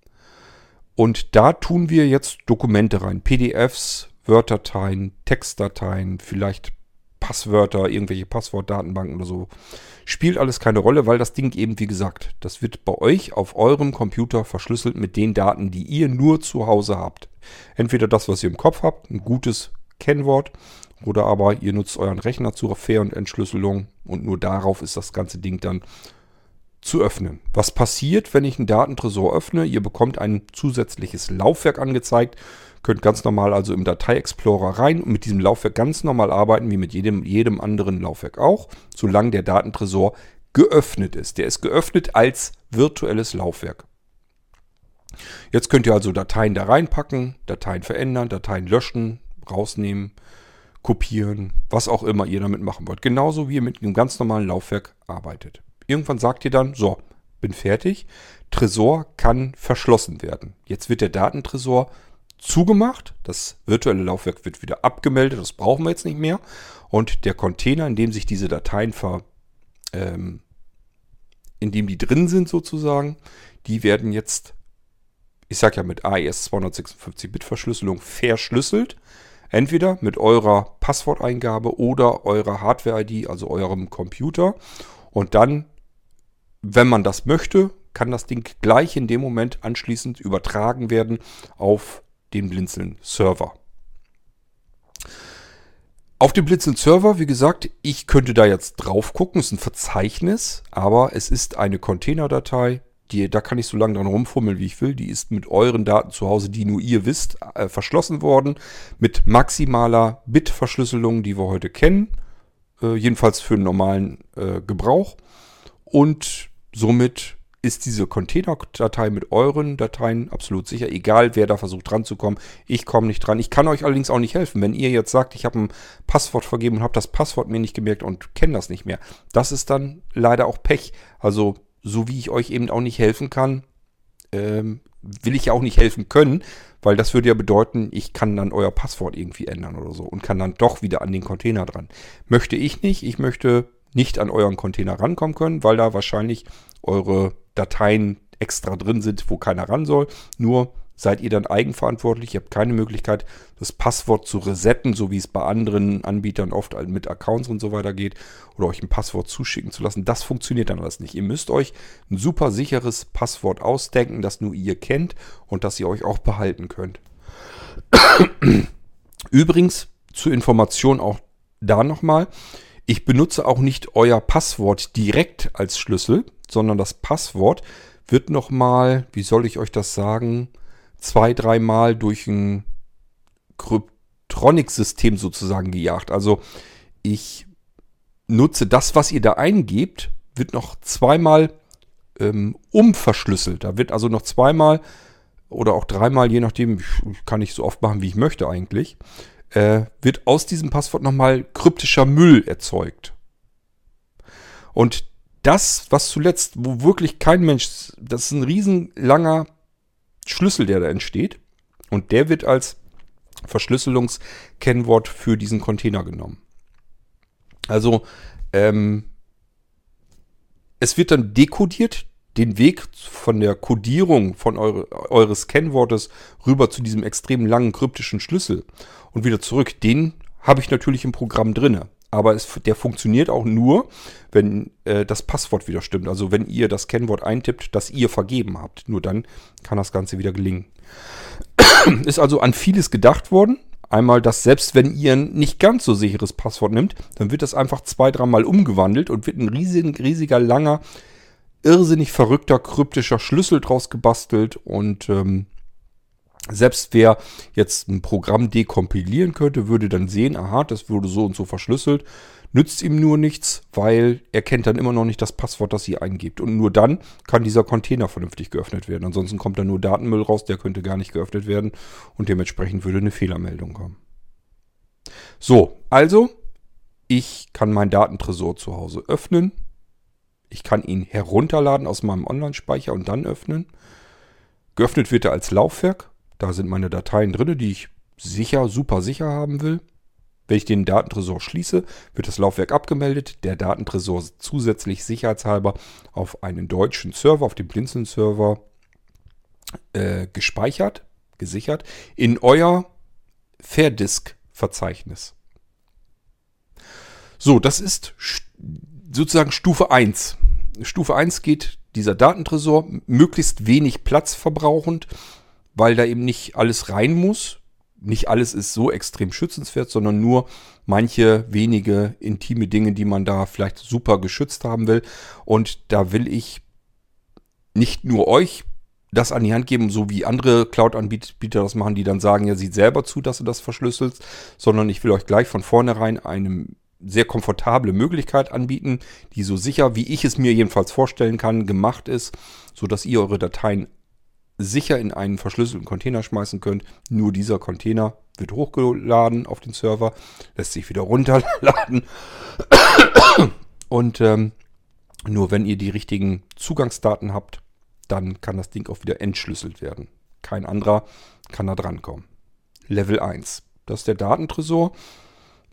Und da tun wir jetzt Dokumente rein, PDFs, Word-Dateien, Textdateien, vielleicht Passwörter, irgendwelche Passwortdatenbanken oder so. Spielt alles keine Rolle, weil das Ding eben, wie gesagt, das wird bei euch auf eurem Computer verschlüsselt mit den Daten, die ihr nur zu Hause habt. Entweder das, was ihr im Kopf habt, ein gutes Kennwort, oder aber ihr nutzt euren Rechner zur Fair- und Entschlüsselung und nur darauf ist das ganze Ding dann zu öffnen. Was passiert, wenn ich einen Datentresor öffne? Ihr bekommt ein zusätzliches Laufwerk angezeigt, könnt ganz normal also im Datei-Explorer rein und mit diesem Laufwerk ganz normal arbeiten, wie mit jedem, jedem anderen Laufwerk auch, solange der Datentresor geöffnet ist. Der ist geöffnet als virtuelles Laufwerk. Jetzt könnt ihr also Dateien da reinpacken, Dateien verändern, Dateien löschen, rausnehmen, kopieren, was auch immer ihr damit machen wollt. Genauso wie ihr mit einem ganz normalen Laufwerk arbeitet. Irgendwann sagt ihr dann, so, bin fertig. Tresor kann verschlossen werden. Jetzt wird der Datentresor zugemacht. Das virtuelle Laufwerk wird wieder abgemeldet. Das brauchen wir jetzt nicht mehr. Und der Container, in dem sich diese Dateien ver, ähm, in dem die drin sind sozusagen, die werden jetzt, ich sage ja mit AES 256-Bit-Verschlüsselung verschlüsselt. Entweder mit eurer Passworteingabe oder eurer Hardware-ID, also eurem Computer. Und dann wenn man das möchte, kann das Ding gleich in dem Moment anschließend übertragen werden auf den Blinzeln-Server. Auf dem Blinzeln-Server, wie gesagt, ich könnte da jetzt drauf gucken, es ist ein Verzeichnis, aber es ist eine Containerdatei, die, da kann ich so lange dran rumfummeln, wie ich will. Die ist mit euren Daten zu Hause, die nur ihr wisst, äh, verschlossen worden. Mit maximaler Bit-Verschlüsselung, die wir heute kennen. Äh, jedenfalls für einen normalen äh, Gebrauch. Und somit ist diese Containerdatei mit euren Dateien absolut sicher, egal wer da versucht dran zu kommen. Ich komme nicht dran. Ich kann euch allerdings auch nicht helfen. Wenn ihr jetzt sagt, ich habe ein Passwort vergeben und habe das Passwort mir nicht gemerkt und kenne das nicht mehr, das ist dann leider auch Pech. Also so wie ich euch eben auch nicht helfen kann, ähm, will ich ja auch nicht helfen können, weil das würde ja bedeuten, ich kann dann euer Passwort irgendwie ändern oder so und kann dann doch wieder an den Container dran. Möchte ich nicht. Ich möchte nicht an euren Container rankommen können, weil da wahrscheinlich eure Dateien extra drin sind, wo keiner ran soll. Nur seid ihr dann eigenverantwortlich. Ihr habt keine Möglichkeit, das Passwort zu resetten, so wie es bei anderen Anbietern oft mit Accounts und so weiter geht, oder euch ein Passwort zuschicken zu lassen. Das funktioniert dann alles nicht. Ihr müsst euch ein super sicheres Passwort ausdenken, das nur ihr kennt und das ihr euch auch behalten könnt. Übrigens zur Information auch da nochmal. Ich benutze auch nicht euer Passwort direkt als Schlüssel, sondern das Passwort wird nochmal, wie soll ich euch das sagen, zwei, dreimal durch ein Kryptronic-System sozusagen gejagt. Also ich nutze das, was ihr da eingebt, wird noch zweimal ähm, umverschlüsselt. Da wird also noch zweimal oder auch dreimal, je nachdem, kann ich so oft machen, wie ich möchte eigentlich, äh, wird aus diesem Passwort nochmal kryptischer Müll erzeugt. Und das, was zuletzt, wo wirklich kein Mensch, das ist ein riesenlanger Schlüssel, der da entsteht. Und der wird als Verschlüsselungskennwort für diesen Container genommen. Also, ähm, es wird dann dekodiert, den Weg von der Codierung von eure, eures Kennwortes rüber zu diesem extrem langen kryptischen Schlüssel und wieder zurück, den habe ich natürlich im Programm drinne. Aber es, der funktioniert auch nur, wenn äh, das Passwort wieder stimmt. Also wenn ihr das Kennwort eintippt, das ihr vergeben habt. Nur dann kann das Ganze wieder gelingen. Ist also an vieles gedacht worden. Einmal, dass selbst wenn ihr ein nicht ganz so sicheres Passwort nimmt, dann wird das einfach zwei, dreimal umgewandelt und wird ein riesig, riesiger, langer irrsinnig verrückter kryptischer Schlüssel draus gebastelt und ähm, Selbst wer jetzt ein Programm dekompilieren könnte, würde dann sehen, aha, das wurde so und so verschlüsselt. Nützt ihm nur nichts, weil er kennt dann immer noch nicht das Passwort, das ihr eingibt. Und nur dann kann dieser Container vernünftig geöffnet werden. Ansonsten kommt da nur Datenmüll raus, der könnte gar nicht geöffnet werden und dementsprechend würde eine Fehlermeldung kommen. So, also, ich kann meinen Datentresor zu Hause öffnen. Ich kann ihn herunterladen aus meinem Online-Speicher und dann öffnen. Geöffnet wird er als Laufwerk da sind meine Dateien drin, die ich sicher, super sicher haben will. Wenn ich den Datentresor schließe, wird das Laufwerk abgemeldet, der Datentresor zusätzlich sicherheitshalber auf einen deutschen Server, auf dem Blinzeln-Server äh, gespeichert, gesichert, in euer Fairdisk-Verzeichnis. So, das ist sozusagen Stufe 1. Stufe 1 geht dieser Datentresor möglichst wenig Platz verbrauchend weil da eben nicht alles rein muss. Nicht alles ist so extrem schützenswert, sondern nur manche wenige intime Dinge, die man da vielleicht super geschützt haben will. Und da will ich nicht nur euch das an die Hand geben, so wie andere Cloud-Anbieter das machen, die dann sagen, ja, sieht selber zu, dass du das verschlüsselst, sondern ich will euch gleich von vornherein eine sehr komfortable Möglichkeit anbieten, die so sicher, wie ich es mir jedenfalls vorstellen kann, gemacht ist, sodass ihr eure Dateien sicher in einen verschlüsselten Container schmeißen könnt. Nur dieser Container wird hochgeladen auf den Server, lässt sich wieder runterladen. Und ähm, nur wenn ihr die richtigen Zugangsdaten habt, dann kann das Ding auch wieder entschlüsselt werden. Kein anderer kann da drankommen. Level 1. Das ist der Datentresor.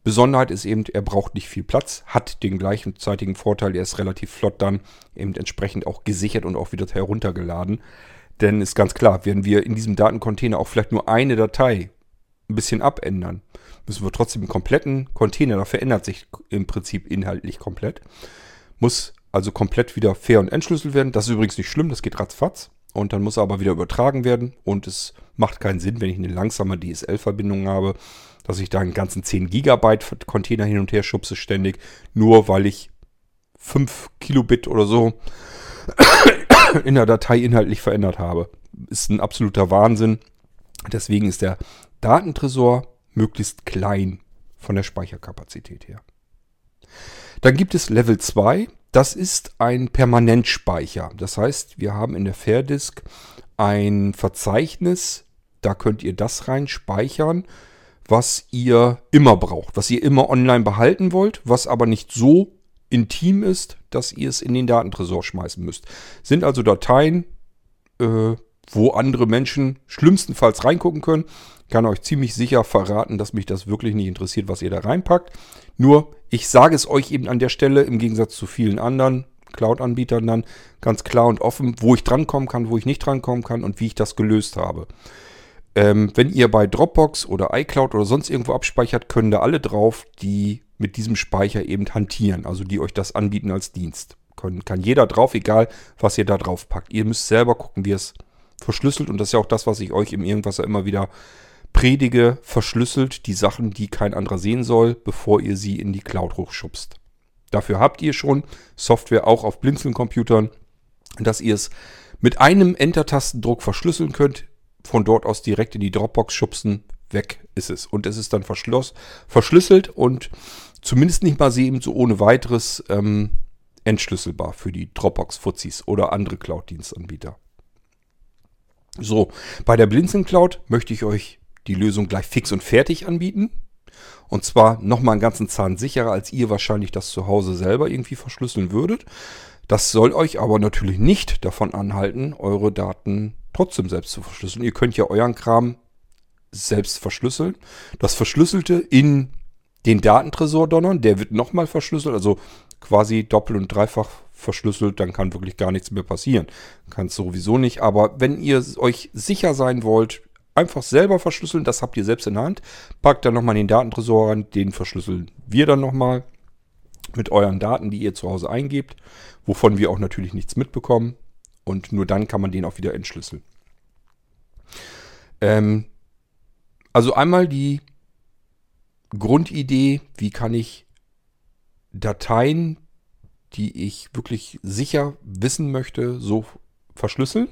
Besonderheit ist eben, er braucht nicht viel Platz, hat den gleichzeitigen Vorteil, er ist relativ flott dann eben entsprechend auch gesichert und auch wieder heruntergeladen. Denn ist ganz klar, wenn wir in diesem Datencontainer auch vielleicht nur eine Datei ein bisschen abändern, müssen wir trotzdem den kompletten Container, da verändert sich im Prinzip inhaltlich komplett, muss also komplett wieder fair und entschlüsselt werden. Das ist übrigens nicht schlimm, das geht ratzfatz. Und dann muss er aber wieder übertragen werden. Und es macht keinen Sinn, wenn ich eine langsame DSL-Verbindung habe, dass ich da einen ganzen 10 Gigabyte Container hin und her schubse ständig, nur weil ich 5 Kilobit oder so in der Datei inhaltlich verändert habe. Ist ein absoluter Wahnsinn. Deswegen ist der Datentresor möglichst klein von der Speicherkapazität her. Dann gibt es Level 2. Das ist ein Permanentspeicher. Das heißt, wir haben in der Fairdisk ein Verzeichnis. Da könnt ihr das rein speichern, was ihr immer braucht, was ihr immer online behalten wollt, was aber nicht so intim ist, dass ihr es in den Datentresor schmeißen müsst. Sind also Dateien, äh, wo andere Menschen schlimmstenfalls reingucken können. Kann euch ziemlich sicher verraten, dass mich das wirklich nicht interessiert, was ihr da reinpackt. Nur, ich sage es euch eben an der Stelle, im Gegensatz zu vielen anderen Cloud-Anbietern dann ganz klar und offen, wo ich drankommen kann, wo ich nicht drankommen kann und wie ich das gelöst habe. Ähm, wenn ihr bei Dropbox oder iCloud oder sonst irgendwo abspeichert, können da alle drauf, die mit diesem Speicher eben hantieren, also die euch das anbieten als Dienst. Kann, kann jeder drauf, egal was ihr da drauf packt. Ihr müsst selber gucken, wie es verschlüsselt und das ist ja auch das, was ich euch im Irgendwasser immer wieder predige, verschlüsselt die Sachen, die kein anderer sehen soll, bevor ihr sie in die Cloud hochschubst. Dafür habt ihr schon Software auch auf Blinzeln-Computern, dass ihr es mit einem Enter-Tastendruck verschlüsseln könnt, von dort aus direkt in die Dropbox schubsen, weg ist es. Und es ist dann verschlüsselt und zumindest nicht mal sie eben so ohne weiteres ähm, entschlüsselbar für die Dropbox-Fuzis oder andere Cloud-Dienstanbieter. So, bei der Blinzeln Cloud möchte ich euch die Lösung gleich fix und fertig anbieten. Und zwar nochmal einen ganzen Zahn sicherer, als ihr wahrscheinlich das zu Hause selber irgendwie verschlüsseln würdet. Das soll euch aber natürlich nicht davon anhalten, eure Daten trotzdem selbst zu verschlüsseln. Ihr könnt ja euren Kram selbst verschlüsseln. Das Verschlüsselte in den Datentresor donnern, der wird nochmal verschlüsselt, also quasi doppelt und dreifach verschlüsselt, dann kann wirklich gar nichts mehr passieren. Kann es sowieso nicht, aber wenn ihr euch sicher sein wollt, einfach selber verschlüsseln, das habt ihr selbst in der Hand. Packt dann nochmal den Datentresor an, den verschlüsseln wir dann nochmal mit euren Daten, die ihr zu Hause eingebt, wovon wir auch natürlich nichts mitbekommen. Und nur dann kann man den auch wieder entschlüsseln. Ähm, also einmal die Grundidee, wie kann ich Dateien, die ich wirklich sicher wissen möchte, so verschlüsseln.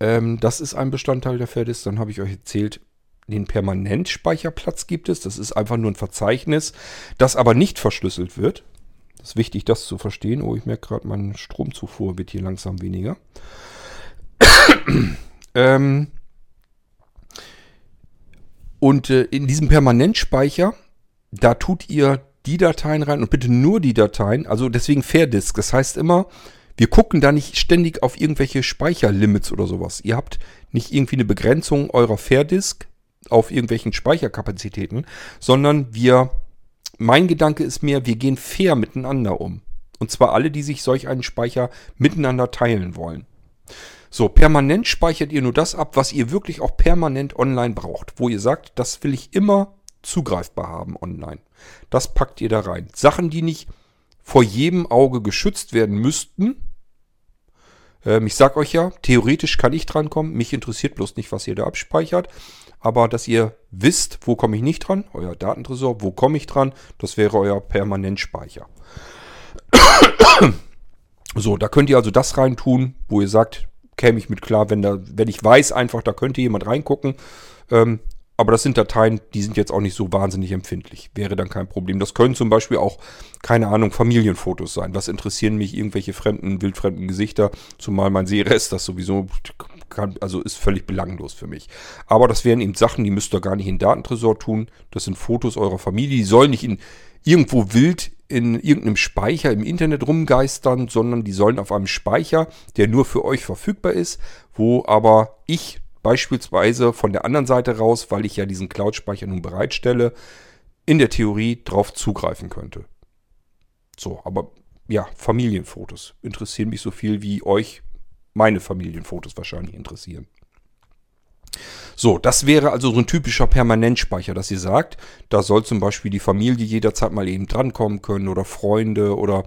Ähm, das ist ein Bestandteil der Fairdisk. Dann habe ich euch erzählt, den Permanentspeicherplatz gibt es. Das ist einfach nur ein Verzeichnis, das aber nicht verschlüsselt wird. Das ist wichtig, das zu verstehen. Oh, ich merke gerade, meine Stromzufuhr wird hier langsam weniger. ähm, und äh, in diesem Permanentspeicher, da tut ihr die Dateien rein und bitte nur die Dateien. Also deswegen Fairdisk. Das heißt immer, wir gucken da nicht ständig auf irgendwelche Speicherlimits oder sowas. Ihr habt nicht irgendwie eine Begrenzung eurer Fairdisk auf irgendwelchen Speicherkapazitäten, sondern wir, mein Gedanke ist mehr, wir gehen fair miteinander um. Und zwar alle, die sich solch einen Speicher miteinander teilen wollen. So, permanent speichert ihr nur das ab, was ihr wirklich auch permanent online braucht. Wo ihr sagt, das will ich immer zugreifbar haben online. Das packt ihr da rein. Sachen, die nicht vor jedem Auge geschützt werden müssten, ähm, ich sag euch ja, theoretisch kann ich drankommen. Mich interessiert bloß nicht, was ihr da abspeichert. Aber dass ihr wisst, wo komme ich nicht dran, euer Datentresor, wo komme ich dran, das wäre euer Permanentspeicher. so, da könnt ihr also das reintun, wo ihr sagt, käme ich mit klar, wenn, da, wenn ich weiß einfach, da könnte jemand reingucken. Ähm, aber das sind Dateien, die sind jetzt auch nicht so wahnsinnig empfindlich. Wäre dann kein Problem. Das können zum Beispiel auch, keine Ahnung, Familienfotos sein. Was interessieren mich irgendwelche fremden, wildfremden Gesichter? Zumal mein Sehrest das sowieso kann, also ist völlig belanglos für mich. Aber das wären eben Sachen, die müsst ihr gar nicht in Datentresor tun. Das sind Fotos eurer Familie. Die sollen nicht in irgendwo wild in irgendeinem Speicher im Internet rumgeistern, sondern die sollen auf einem Speicher, der nur für euch verfügbar ist, wo aber ich beispielsweise von der anderen Seite raus, weil ich ja diesen Cloud-Speicher nun bereitstelle, in der Theorie drauf zugreifen könnte. So, aber ja, Familienfotos interessieren mich so viel, wie euch meine Familienfotos wahrscheinlich interessieren. So, das wäre also so ein typischer Permanentspeicher, dass ihr sagt, da soll zum Beispiel die Familie jederzeit mal eben drankommen können oder Freunde oder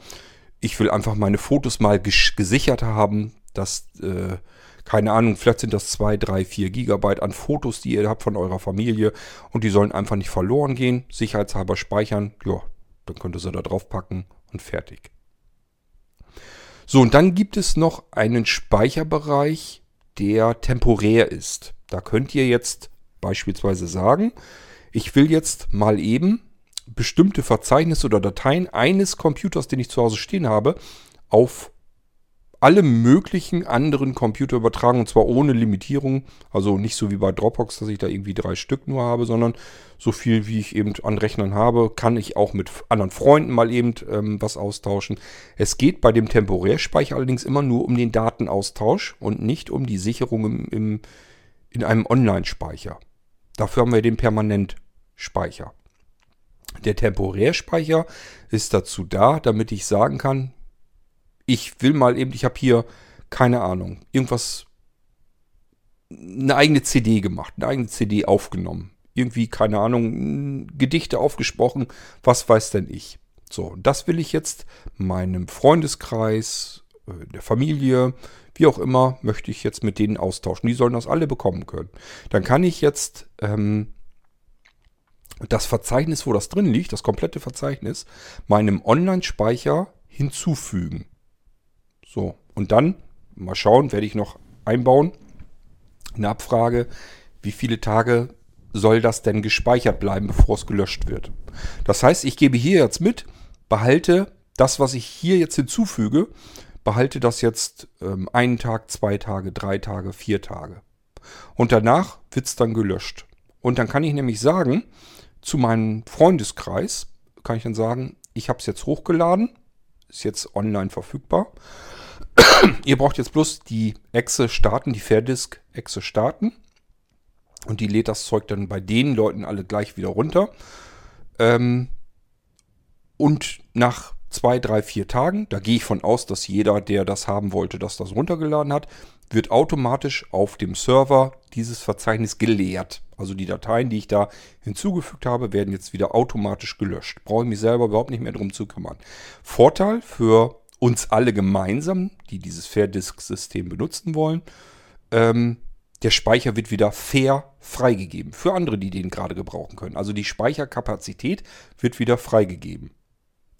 ich will einfach meine Fotos mal gesichert haben, dass äh, keine Ahnung, vielleicht sind das 2, 3, 4 Gigabyte an Fotos, die ihr habt von eurer Familie und die sollen einfach nicht verloren gehen, sicherheitshalber speichern, ja, dann könnt ihr sie da drauf packen und fertig. So, und dann gibt es noch einen Speicherbereich, der temporär ist. Da könnt ihr jetzt beispielsweise sagen, ich will jetzt mal eben bestimmte Verzeichnisse oder Dateien eines Computers, den ich zu Hause stehen habe, auf alle möglichen anderen Computer übertragen und zwar ohne Limitierung. Also nicht so wie bei Dropbox, dass ich da irgendwie drei Stück nur habe, sondern so viel wie ich eben an Rechnern habe, kann ich auch mit anderen Freunden mal eben ähm, was austauschen. Es geht bei dem Temporärspeicher allerdings immer nur um den Datenaustausch und nicht um die Sicherung im, im, in einem Online-Speicher. Dafür haben wir den Permanentspeicher. Der Temporärspeicher ist dazu da, damit ich sagen kann, ich will mal eben, ich habe hier, keine Ahnung, irgendwas, eine eigene CD gemacht, eine eigene CD aufgenommen. Irgendwie, keine Ahnung, Gedichte aufgesprochen, was weiß denn ich. So, das will ich jetzt meinem Freundeskreis, äh, der Familie, wie auch immer, möchte ich jetzt mit denen austauschen. Die sollen das alle bekommen können. Dann kann ich jetzt ähm, das Verzeichnis, wo das drin liegt, das komplette Verzeichnis, meinem Online-Speicher hinzufügen. So, und dann, mal schauen, werde ich noch einbauen, eine Abfrage, wie viele Tage soll das denn gespeichert bleiben, bevor es gelöscht wird. Das heißt, ich gebe hier jetzt mit, behalte das, was ich hier jetzt hinzufüge, behalte das jetzt ähm, einen Tag, zwei Tage, drei Tage, vier Tage. Und danach wird es dann gelöscht. Und dann kann ich nämlich sagen, zu meinem Freundeskreis, kann ich dann sagen, ich habe es jetzt hochgeladen, ist jetzt online verfügbar. Ihr braucht jetzt bloß die Exe starten, die Fairdisk Exe starten. Und die lädt das Zeug dann bei den Leuten alle gleich wieder runter. Ähm, und nach zwei, drei, vier Tagen, da gehe ich von aus, dass jeder, der das haben wollte, dass das runtergeladen hat, wird automatisch auf dem Server dieses Verzeichnis geleert. Also die Dateien, die ich da hinzugefügt habe, werden jetzt wieder automatisch gelöscht. Brauche ich mich selber überhaupt nicht mehr drum zu kümmern. Vorteil für uns alle gemeinsam, die dieses Fair-Disk-System benutzen wollen, ähm, der Speicher wird wieder fair freigegeben. Für andere, die den gerade gebrauchen können. Also die Speicherkapazität wird wieder freigegeben.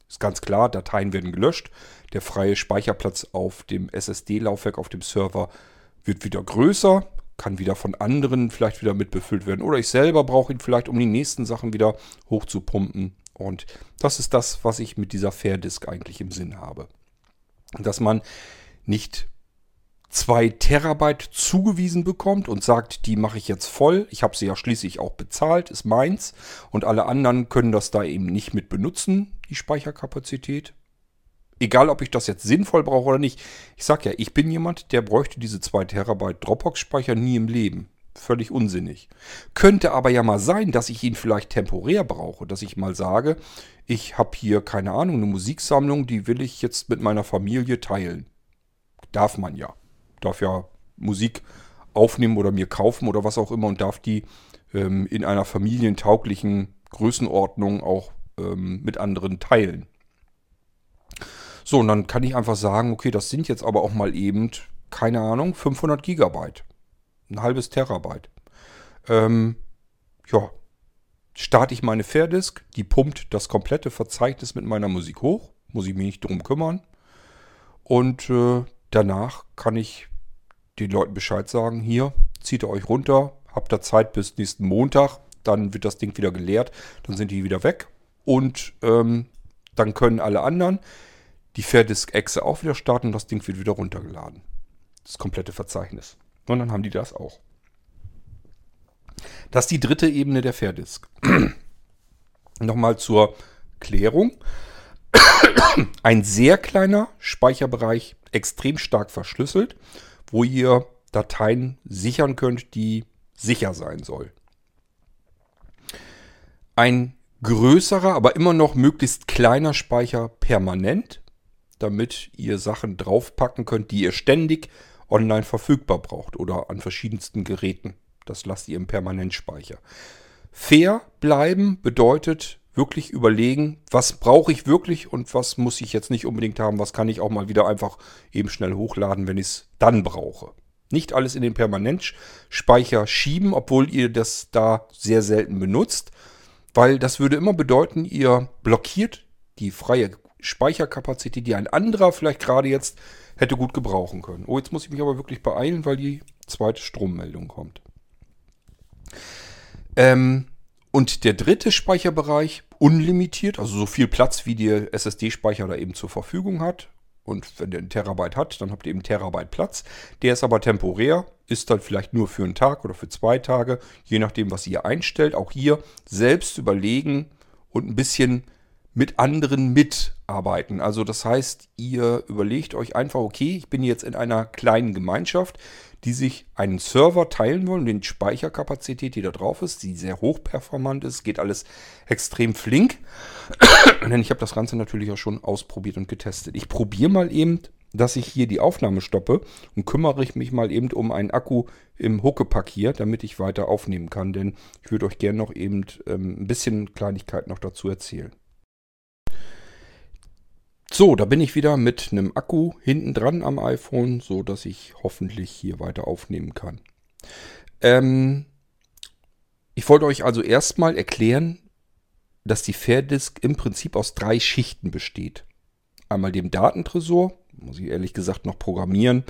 Ist ganz klar, Dateien werden gelöscht. Der freie Speicherplatz auf dem SSD-Laufwerk auf dem Server wird wieder größer, kann wieder von anderen vielleicht wieder mitbefüllt werden. Oder ich selber brauche ihn vielleicht, um die nächsten Sachen wieder hochzupumpen. Und das ist das, was ich mit dieser Fair Disk eigentlich im Sinn habe. Dass man nicht zwei Terabyte zugewiesen bekommt und sagt, die mache ich jetzt voll. Ich habe sie ja schließlich auch bezahlt, ist meins. Und alle anderen können das da eben nicht mit benutzen, die Speicherkapazität. Egal, ob ich das jetzt sinnvoll brauche oder nicht. Ich sag ja, ich bin jemand, der bräuchte diese 2 Terabyte Dropbox-Speicher nie im Leben. Völlig unsinnig. Könnte aber ja mal sein, dass ich ihn vielleicht temporär brauche. Dass ich mal sage, ich habe hier, keine Ahnung, eine Musiksammlung, die will ich jetzt mit meiner Familie teilen. Darf man ja darf ja Musik aufnehmen oder mir kaufen oder was auch immer und darf die ähm, in einer familientauglichen Größenordnung auch ähm, mit anderen teilen. So, und dann kann ich einfach sagen, okay, das sind jetzt aber auch mal eben, keine Ahnung, 500 Gigabyte. Ein halbes Terabyte. Ähm, ja, starte ich meine Fairdisk, die pumpt das komplette Verzeichnis mit meiner Musik hoch, muss ich mich nicht drum kümmern. Und äh, danach kann ich den Leuten Bescheid sagen, hier, zieht ihr euch runter, habt ihr Zeit bis nächsten Montag, dann wird das Ding wieder geleert, dann sind die wieder weg und ähm, dann können alle anderen die Fairdisk-Exe auch wieder starten und das Ding wird wieder runtergeladen. Das komplette Verzeichnis. Und dann haben die das auch. Das ist die dritte Ebene der Fairdisk. Nochmal zur Klärung. Ein sehr kleiner Speicherbereich, extrem stark verschlüsselt wo ihr Dateien sichern könnt, die sicher sein soll. Ein größerer, aber immer noch möglichst kleiner Speicher permanent, damit ihr Sachen draufpacken könnt, die ihr ständig online verfügbar braucht oder an verschiedensten Geräten. Das lasst ihr im Permanentspeicher. Fair bleiben bedeutet wirklich überlegen, was brauche ich wirklich und was muss ich jetzt nicht unbedingt haben, was kann ich auch mal wieder einfach eben schnell hochladen, wenn ich es dann brauche. Nicht alles in den Permanentspeicher schieben, obwohl ihr das da sehr selten benutzt, weil das würde immer bedeuten, ihr blockiert die freie Speicherkapazität, die ein anderer vielleicht gerade jetzt hätte gut gebrauchen können. Oh, jetzt muss ich mich aber wirklich beeilen, weil die zweite Strommeldung kommt. Ähm, und der dritte Speicherbereich, unlimitiert, also so viel Platz, wie der SSD-Speicher da eben zur Verfügung hat. Und wenn der einen Terabyte hat, dann habt ihr eben Terabyte Platz. Der ist aber temporär, ist dann vielleicht nur für einen Tag oder für zwei Tage, je nachdem, was ihr einstellt. Auch hier selbst überlegen und ein bisschen mit anderen mitarbeiten. Also das heißt, ihr überlegt euch einfach, okay, ich bin jetzt in einer kleinen Gemeinschaft die sich einen Server teilen wollen, den Speicherkapazität, die da drauf ist, die sehr hochperformant ist, geht alles extrem flink. Denn ich habe das Ganze natürlich auch schon ausprobiert und getestet. Ich probiere mal eben, dass ich hier die Aufnahme stoppe und kümmere ich mich mal eben um einen Akku im Huckepack hier, damit ich weiter aufnehmen kann. Denn ich würde euch gerne noch eben ähm, ein bisschen Kleinigkeit noch dazu erzählen. So, da bin ich wieder mit einem Akku hinten dran am iPhone, so dass ich hoffentlich hier weiter aufnehmen kann. Ähm, ich wollte euch also erstmal erklären, dass die Fairdisk im Prinzip aus drei Schichten besteht. Einmal dem Datentresor, muss ich ehrlich gesagt noch programmieren.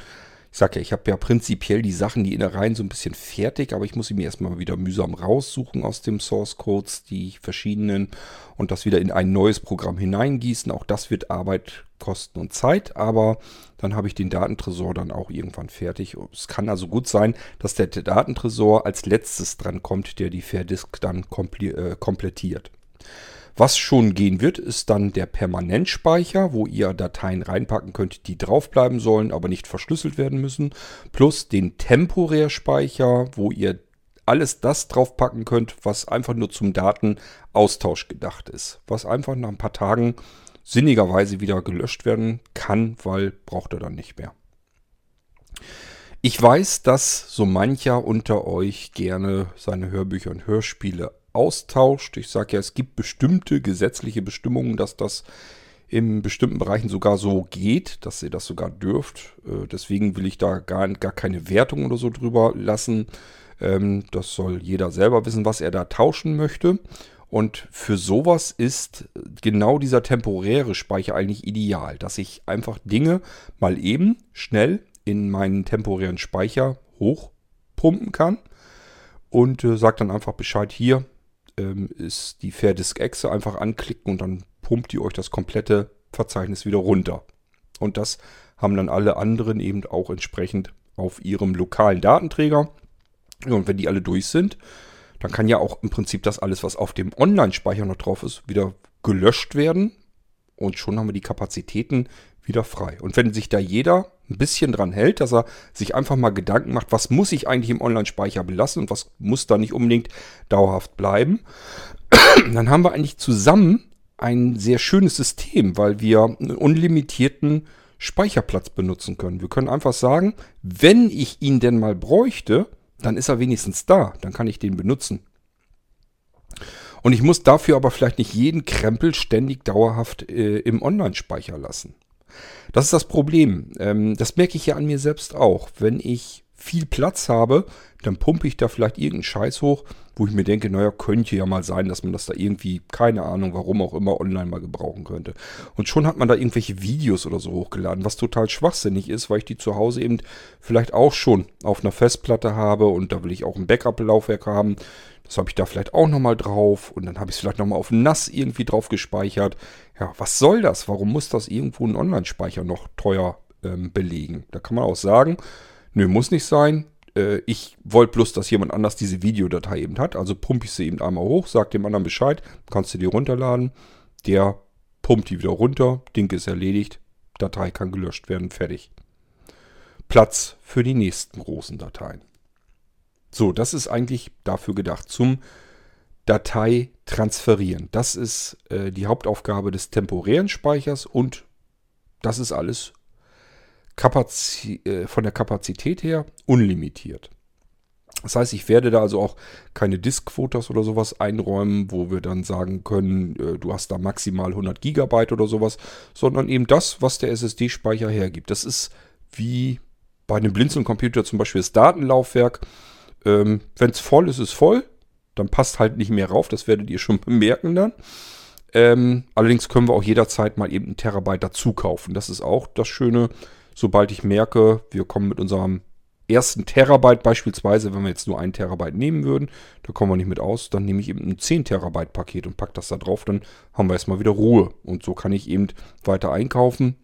Ich sage ja, ich habe ja prinzipiell die Sachen, die Innereien so ein bisschen fertig, aber ich muss sie mir erstmal wieder mühsam raussuchen aus dem Source Codes, die verschiedenen, und das wieder in ein neues Programm hineingießen. Auch das wird Arbeit kosten und Zeit, aber dann habe ich den Datentresor dann auch irgendwann fertig. Es kann also gut sein, dass der Datentresor als letztes dran kommt, der die Fairdisk dann äh, komplettiert. Was schon gehen wird, ist dann der Permanentspeicher, wo ihr Dateien reinpacken könnt, die draufbleiben sollen, aber nicht verschlüsselt werden müssen. Plus den Temporärspeicher, wo ihr alles das draufpacken könnt, was einfach nur zum Datenaustausch gedacht ist. Was einfach nach ein paar Tagen sinnigerweise wieder gelöscht werden kann, weil braucht er dann nicht mehr. Ich weiß, dass so mancher unter euch gerne seine Hörbücher und Hörspiele austauscht. Ich sage ja, es gibt bestimmte gesetzliche Bestimmungen, dass das in bestimmten Bereichen sogar so geht, dass ihr das sogar dürft. Äh, deswegen will ich da gar, gar keine Wertung oder so drüber lassen. Ähm, das soll jeder selber wissen, was er da tauschen möchte. Und für sowas ist genau dieser temporäre Speicher eigentlich ideal, dass ich einfach Dinge mal eben schnell in meinen temporären Speicher hochpumpen kann und äh, sagt dann einfach Bescheid, hier ähm, ist die Fairdisk-Exe, einfach anklicken und dann pumpt die euch das komplette Verzeichnis wieder runter. Und das haben dann alle anderen eben auch entsprechend auf ihrem lokalen Datenträger. und wenn die alle durch sind, dann kann ja auch im Prinzip das alles, was auf dem Online-Speicher noch drauf ist, wieder gelöscht werden. Und schon haben wir die Kapazitäten wieder frei. Und wenn sich da jeder ein bisschen dran hält, dass er sich einfach mal Gedanken macht, was muss ich eigentlich im Online-Speicher belassen und was muss da nicht unbedingt dauerhaft bleiben, dann haben wir eigentlich zusammen ein sehr schönes System, weil wir einen unlimitierten Speicherplatz benutzen können. Wir können einfach sagen, wenn ich ihn denn mal bräuchte, dann ist er wenigstens da, dann kann ich den benutzen. Und ich muss dafür aber vielleicht nicht jeden Krempel ständig dauerhaft äh, im Online-Speicher lassen. Das ist das Problem. Ähm, das merke ich ja an mir selbst auch. Wenn ich viel Platz habe, dann pumpe ich da vielleicht irgendeinen Scheiß hoch, wo ich mir denke, naja, könnte ja mal sein, dass man das da irgendwie, keine Ahnung, warum auch immer, online mal gebrauchen könnte. Und schon hat man da irgendwelche Videos oder so hochgeladen, was total schwachsinnig ist, weil ich die zu Hause eben vielleicht auch schon auf einer Festplatte habe und da will ich auch ein Backup-Laufwerk haben. Das habe ich da vielleicht auch nochmal drauf und dann habe ich es vielleicht nochmal auf NAS irgendwie drauf gespeichert. Ja, was soll das? Warum muss das irgendwo ein Online-Speicher noch teuer ähm, belegen? Da kann man auch sagen, nö, muss nicht sein. Äh, ich wollte bloß, dass jemand anders diese Videodatei eben hat. Also pumpe ich sie eben einmal hoch, sag dem anderen Bescheid, kannst du die runterladen. Der pumpt die wieder runter, Ding ist erledigt, Datei kann gelöscht werden, fertig. Platz für die nächsten großen Dateien. So, das ist eigentlich dafür gedacht, zum Datei transferieren. Das ist äh, die Hauptaufgabe des temporären Speichers und das ist alles Kapazi äh, von der Kapazität her unlimitiert. Das heißt, ich werde da also auch keine Diskquotas oder sowas einräumen, wo wir dann sagen können, äh, du hast da maximal 100 Gigabyte oder sowas, sondern eben das, was der SSD-Speicher hergibt. Das ist wie bei einem Blinzeln-Computer zum Beispiel das Datenlaufwerk. Ähm, Wenn es voll ist, ist voll. Dann passt halt nicht mehr rauf. Das werdet ihr schon bemerken dann. Ähm, allerdings können wir auch jederzeit mal eben einen Terabyte dazu kaufen. Das ist auch das Schöne. Sobald ich merke, wir kommen mit unserem ersten Terabyte beispielsweise, wenn wir jetzt nur einen Terabyte nehmen würden, da kommen wir nicht mit aus, dann nehme ich eben ein 10 Terabyte Paket und packe das da drauf, dann haben wir erstmal wieder Ruhe. Und so kann ich eben weiter einkaufen.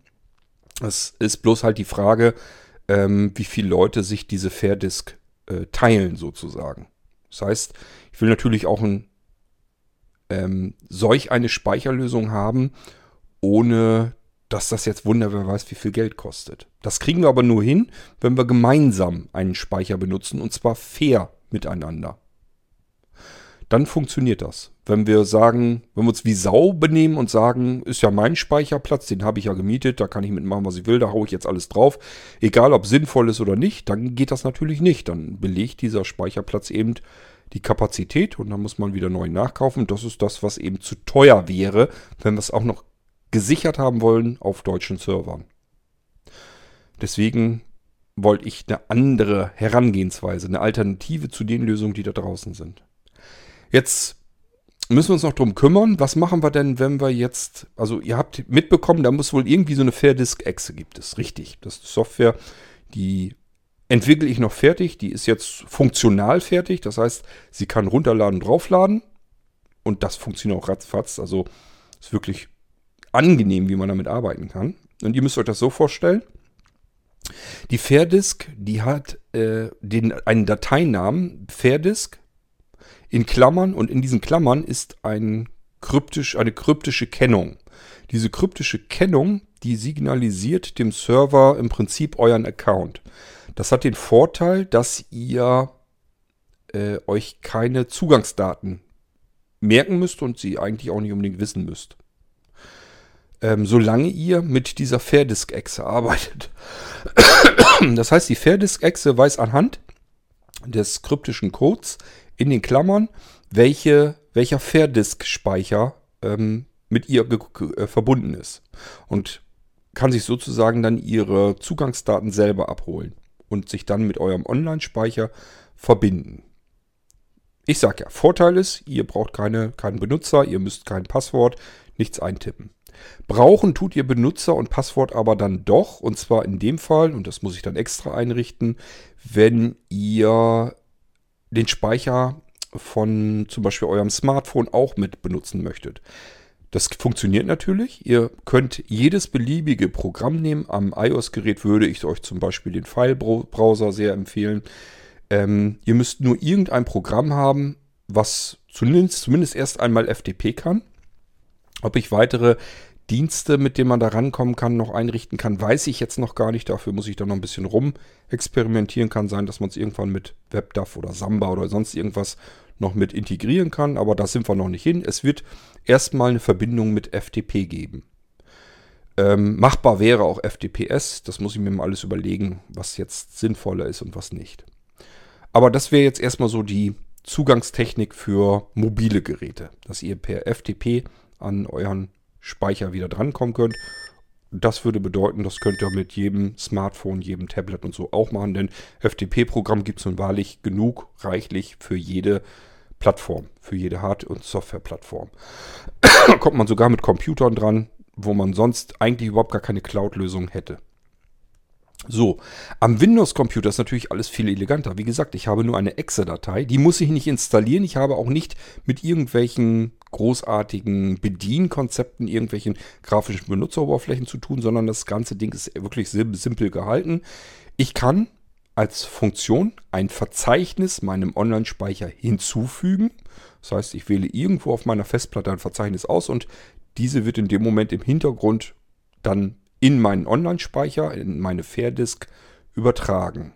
Es ist bloß halt die Frage, ähm, wie viele Leute sich diese Fairdisk äh, teilen sozusagen. Das heißt, ich will natürlich auch ein, ähm, solch eine Speicherlösung haben, ohne dass das jetzt wunder, wer weiß, wie viel Geld kostet. Das kriegen wir aber nur hin, wenn wir gemeinsam einen Speicher benutzen und zwar fair miteinander. Dann funktioniert das. Wenn wir sagen, wenn wir uns wie Sau benehmen und sagen, ist ja mein Speicherplatz, den habe ich ja gemietet, da kann ich mitmachen, was ich will, da haue ich jetzt alles drauf, egal ob sinnvoll ist oder nicht, dann geht das natürlich nicht. Dann belegt dieser Speicherplatz eben die Kapazität und dann muss man wieder neu nachkaufen. Das ist das, was eben zu teuer wäre, wenn wir es auch noch gesichert haben wollen auf deutschen Servern. Deswegen wollte ich eine andere Herangehensweise, eine Alternative zu den Lösungen, die da draußen sind. Jetzt müssen wir uns noch drum kümmern. Was machen wir denn, wenn wir jetzt, also ihr habt mitbekommen, da muss wohl irgendwie so eine Fairdisk-Exe gibt es, richtig. Das ist Software, die entwickle ich noch fertig, die ist jetzt funktional fertig. Das heißt, sie kann runterladen, draufladen und das funktioniert auch ratzfatz. Also ist wirklich angenehm, wie man damit arbeiten kann. Und ihr müsst euch das so vorstellen. Die Fairdisk, die hat äh, den, einen Dateinamen Fairdisk in Klammern und in diesen Klammern ist ein kryptisch, eine kryptische Kennung. Diese kryptische Kennung, die signalisiert dem Server im Prinzip euren Account. Das hat den Vorteil, dass ihr äh, euch keine Zugangsdaten merken müsst und sie eigentlich auch nicht unbedingt wissen müsst ähm, solange ihr mit dieser Fairdisk-Echse arbeitet. Das heißt, die Fairdisk-Echse weiß anhand des kryptischen Codes in den Klammern, welche, welcher Fairdisk-Speicher ähm, mit ihr äh, verbunden ist. Und kann sich sozusagen dann ihre Zugangsdaten selber abholen und sich dann mit eurem Online-Speicher verbinden. Ich sage ja, Vorteil ist, ihr braucht keine, keinen Benutzer, ihr müsst kein Passwort, nichts eintippen. Brauchen tut ihr Benutzer und Passwort aber dann doch. Und zwar in dem Fall, und das muss ich dann extra einrichten, wenn ihr den Speicher von zum Beispiel eurem Smartphone auch mit benutzen möchtet. Das funktioniert natürlich. Ihr könnt jedes beliebige Programm nehmen. Am iOS-Gerät würde ich euch zum Beispiel den File-Browser sehr empfehlen. Ähm, ihr müsst nur irgendein Programm haben, was zumindest, zumindest erst einmal FTP kann. Ob ich weitere Dienste, mit denen man da rankommen kann, noch einrichten kann, weiß ich jetzt noch gar nicht. Dafür muss ich da noch ein bisschen rum experimentieren. Kann sein, dass man es irgendwann mit WebDAV oder Samba oder sonst irgendwas noch mit integrieren kann, aber da sind wir noch nicht hin. Es wird erstmal eine Verbindung mit FTP geben. Ähm, machbar wäre auch FTPS, das muss ich mir mal alles überlegen, was jetzt sinnvoller ist und was nicht. Aber das wäre jetzt erstmal so die Zugangstechnik für mobile Geräte, dass ihr per FTP an euren Speicher wieder drankommen könnt. Das würde bedeuten, das könnt ihr mit jedem Smartphone, jedem Tablet und so auch machen, denn FTP-Programm gibt es nun wahrlich genug, reichlich für jede Plattform, für jede Hard- und Software-Plattform. kommt man sogar mit Computern dran, wo man sonst eigentlich überhaupt gar keine Cloud-Lösung hätte. So, am Windows-Computer ist natürlich alles viel eleganter. Wie gesagt, ich habe nur eine Exe-Datei. Die muss ich nicht installieren. Ich habe auch nicht mit irgendwelchen großartigen Bedienkonzepten, irgendwelchen grafischen Benutzeroberflächen zu tun, sondern das ganze Ding ist wirklich simpel gehalten. Ich kann als Funktion ein Verzeichnis meinem Online-Speicher hinzufügen. Das heißt, ich wähle irgendwo auf meiner Festplatte ein Verzeichnis aus und diese wird in dem Moment im Hintergrund dann in meinen Online-Speicher, in meine Fairdisk übertragen.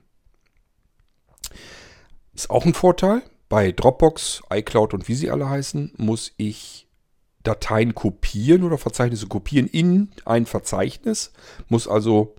Ist auch ein Vorteil. Bei Dropbox, iCloud und wie sie alle heißen, muss ich Dateien kopieren oder Verzeichnisse kopieren in ein Verzeichnis, muss also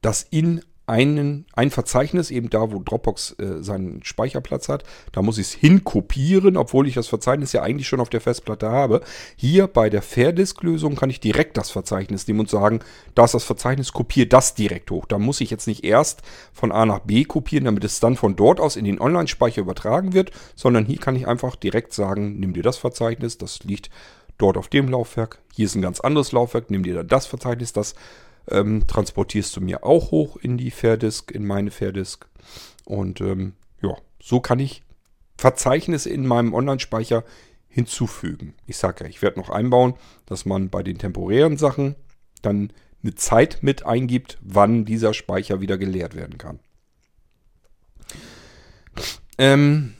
das in einen, ein Verzeichnis, eben da, wo Dropbox äh, seinen Speicherplatz hat. Da muss ich es hinkopieren, obwohl ich das Verzeichnis ja eigentlich schon auf der Festplatte habe. Hier bei der Fairdisk-Lösung kann ich direkt das Verzeichnis nehmen und sagen, da ist das Verzeichnis, kopiere das direkt hoch. Da muss ich jetzt nicht erst von A nach B kopieren, damit es dann von dort aus in den Online-Speicher übertragen wird, sondern hier kann ich einfach direkt sagen, nimm dir das Verzeichnis, das liegt dort auf dem Laufwerk. Hier ist ein ganz anderes Laufwerk, nimm dir dann das Verzeichnis, das ähm, transportierst du mir auch hoch in die Fairdisk, in meine Fairdisk. Und ähm, ja, so kann ich Verzeichnisse in meinem Online-Speicher hinzufügen. Ich sage ja, ich werde noch einbauen, dass man bei den temporären Sachen dann eine Zeit mit eingibt, wann dieser Speicher wieder geleert werden kann. Ähm,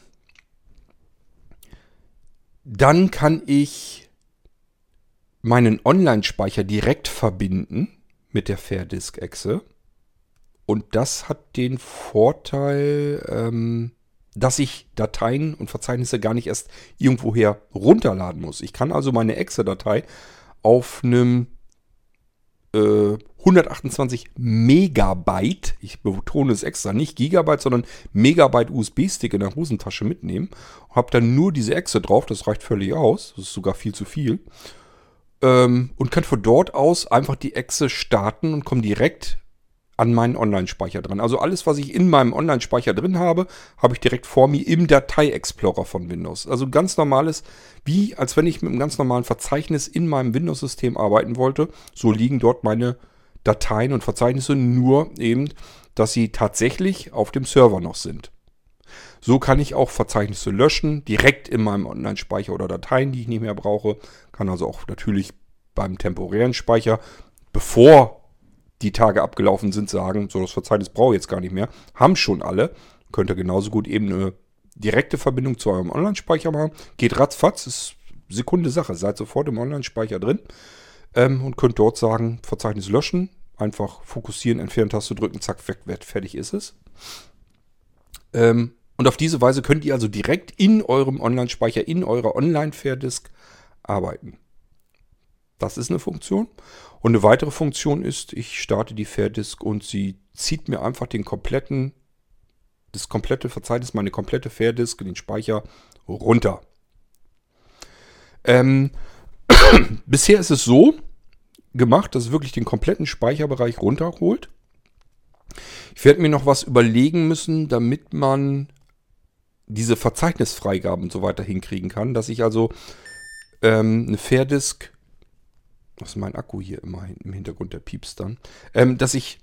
dann kann ich meinen Online-Speicher direkt verbinden mit der Fairdisk-Echse. Und das hat den Vorteil, ähm, dass ich Dateien und Verzeichnisse gar nicht erst irgendwoher runterladen muss. Ich kann also meine Exe-Datei auf einem äh, 128 Megabyte, ich betone es extra, nicht Gigabyte, sondern Megabyte USB-Stick in der Hosentasche mitnehmen. Habe dann nur diese Exe drauf, das reicht völlig aus, das ist sogar viel zu viel ähm, und kann von dort aus einfach die Exe starten und komme direkt an meinen Online-Speicher dran. Also alles, was ich in meinem Online-Speicher drin habe, habe ich direkt vor mir im Datei-Explorer von Windows. Also ganz normales, wie als wenn ich mit einem ganz normalen Verzeichnis in meinem Windows-System arbeiten wollte. So liegen dort meine Dateien und Verzeichnisse, nur eben, dass sie tatsächlich auf dem Server noch sind. So kann ich auch Verzeichnisse löschen, direkt in meinem Online-Speicher oder Dateien, die ich nicht mehr brauche. Kann also auch natürlich beim temporären Speicher, bevor die Tage abgelaufen sind, sagen, so das Verzeichnis brauche ich jetzt gar nicht mehr. Haben schon alle. Könnt ihr genauso gut eben eine direkte Verbindung zu eurem Online-Speicher machen. Geht ratzfatz, ist Sekunde Sache. Seid sofort im Online-Speicher drin ähm, und könnt dort sagen, Verzeichnis löschen. Einfach fokussieren, entfernen, Taste drücken, zack, weg, fertig ist es. Ähm, und auf diese Weise könnt ihr also direkt in eurem Online-Speicher, in eurer Online-Fairdisk arbeiten. Das ist eine Funktion. Und eine weitere Funktion ist, ich starte die Fairdisk und sie zieht mir einfach den kompletten, das komplette Verzeichnis, meine komplette Fairdisk, den Speicher runter. Ähm, bisher ist es so gemacht, dass es wirklich den kompletten Speicherbereich runterholt. Ich werde mir noch was überlegen müssen, damit man diese Verzeichnisfreigaben und so weiter hinkriegen kann, dass ich also ähm, eine Fairdisk das ist mein Akku hier immer im Hintergrund, der piepst dann, ähm, dass ich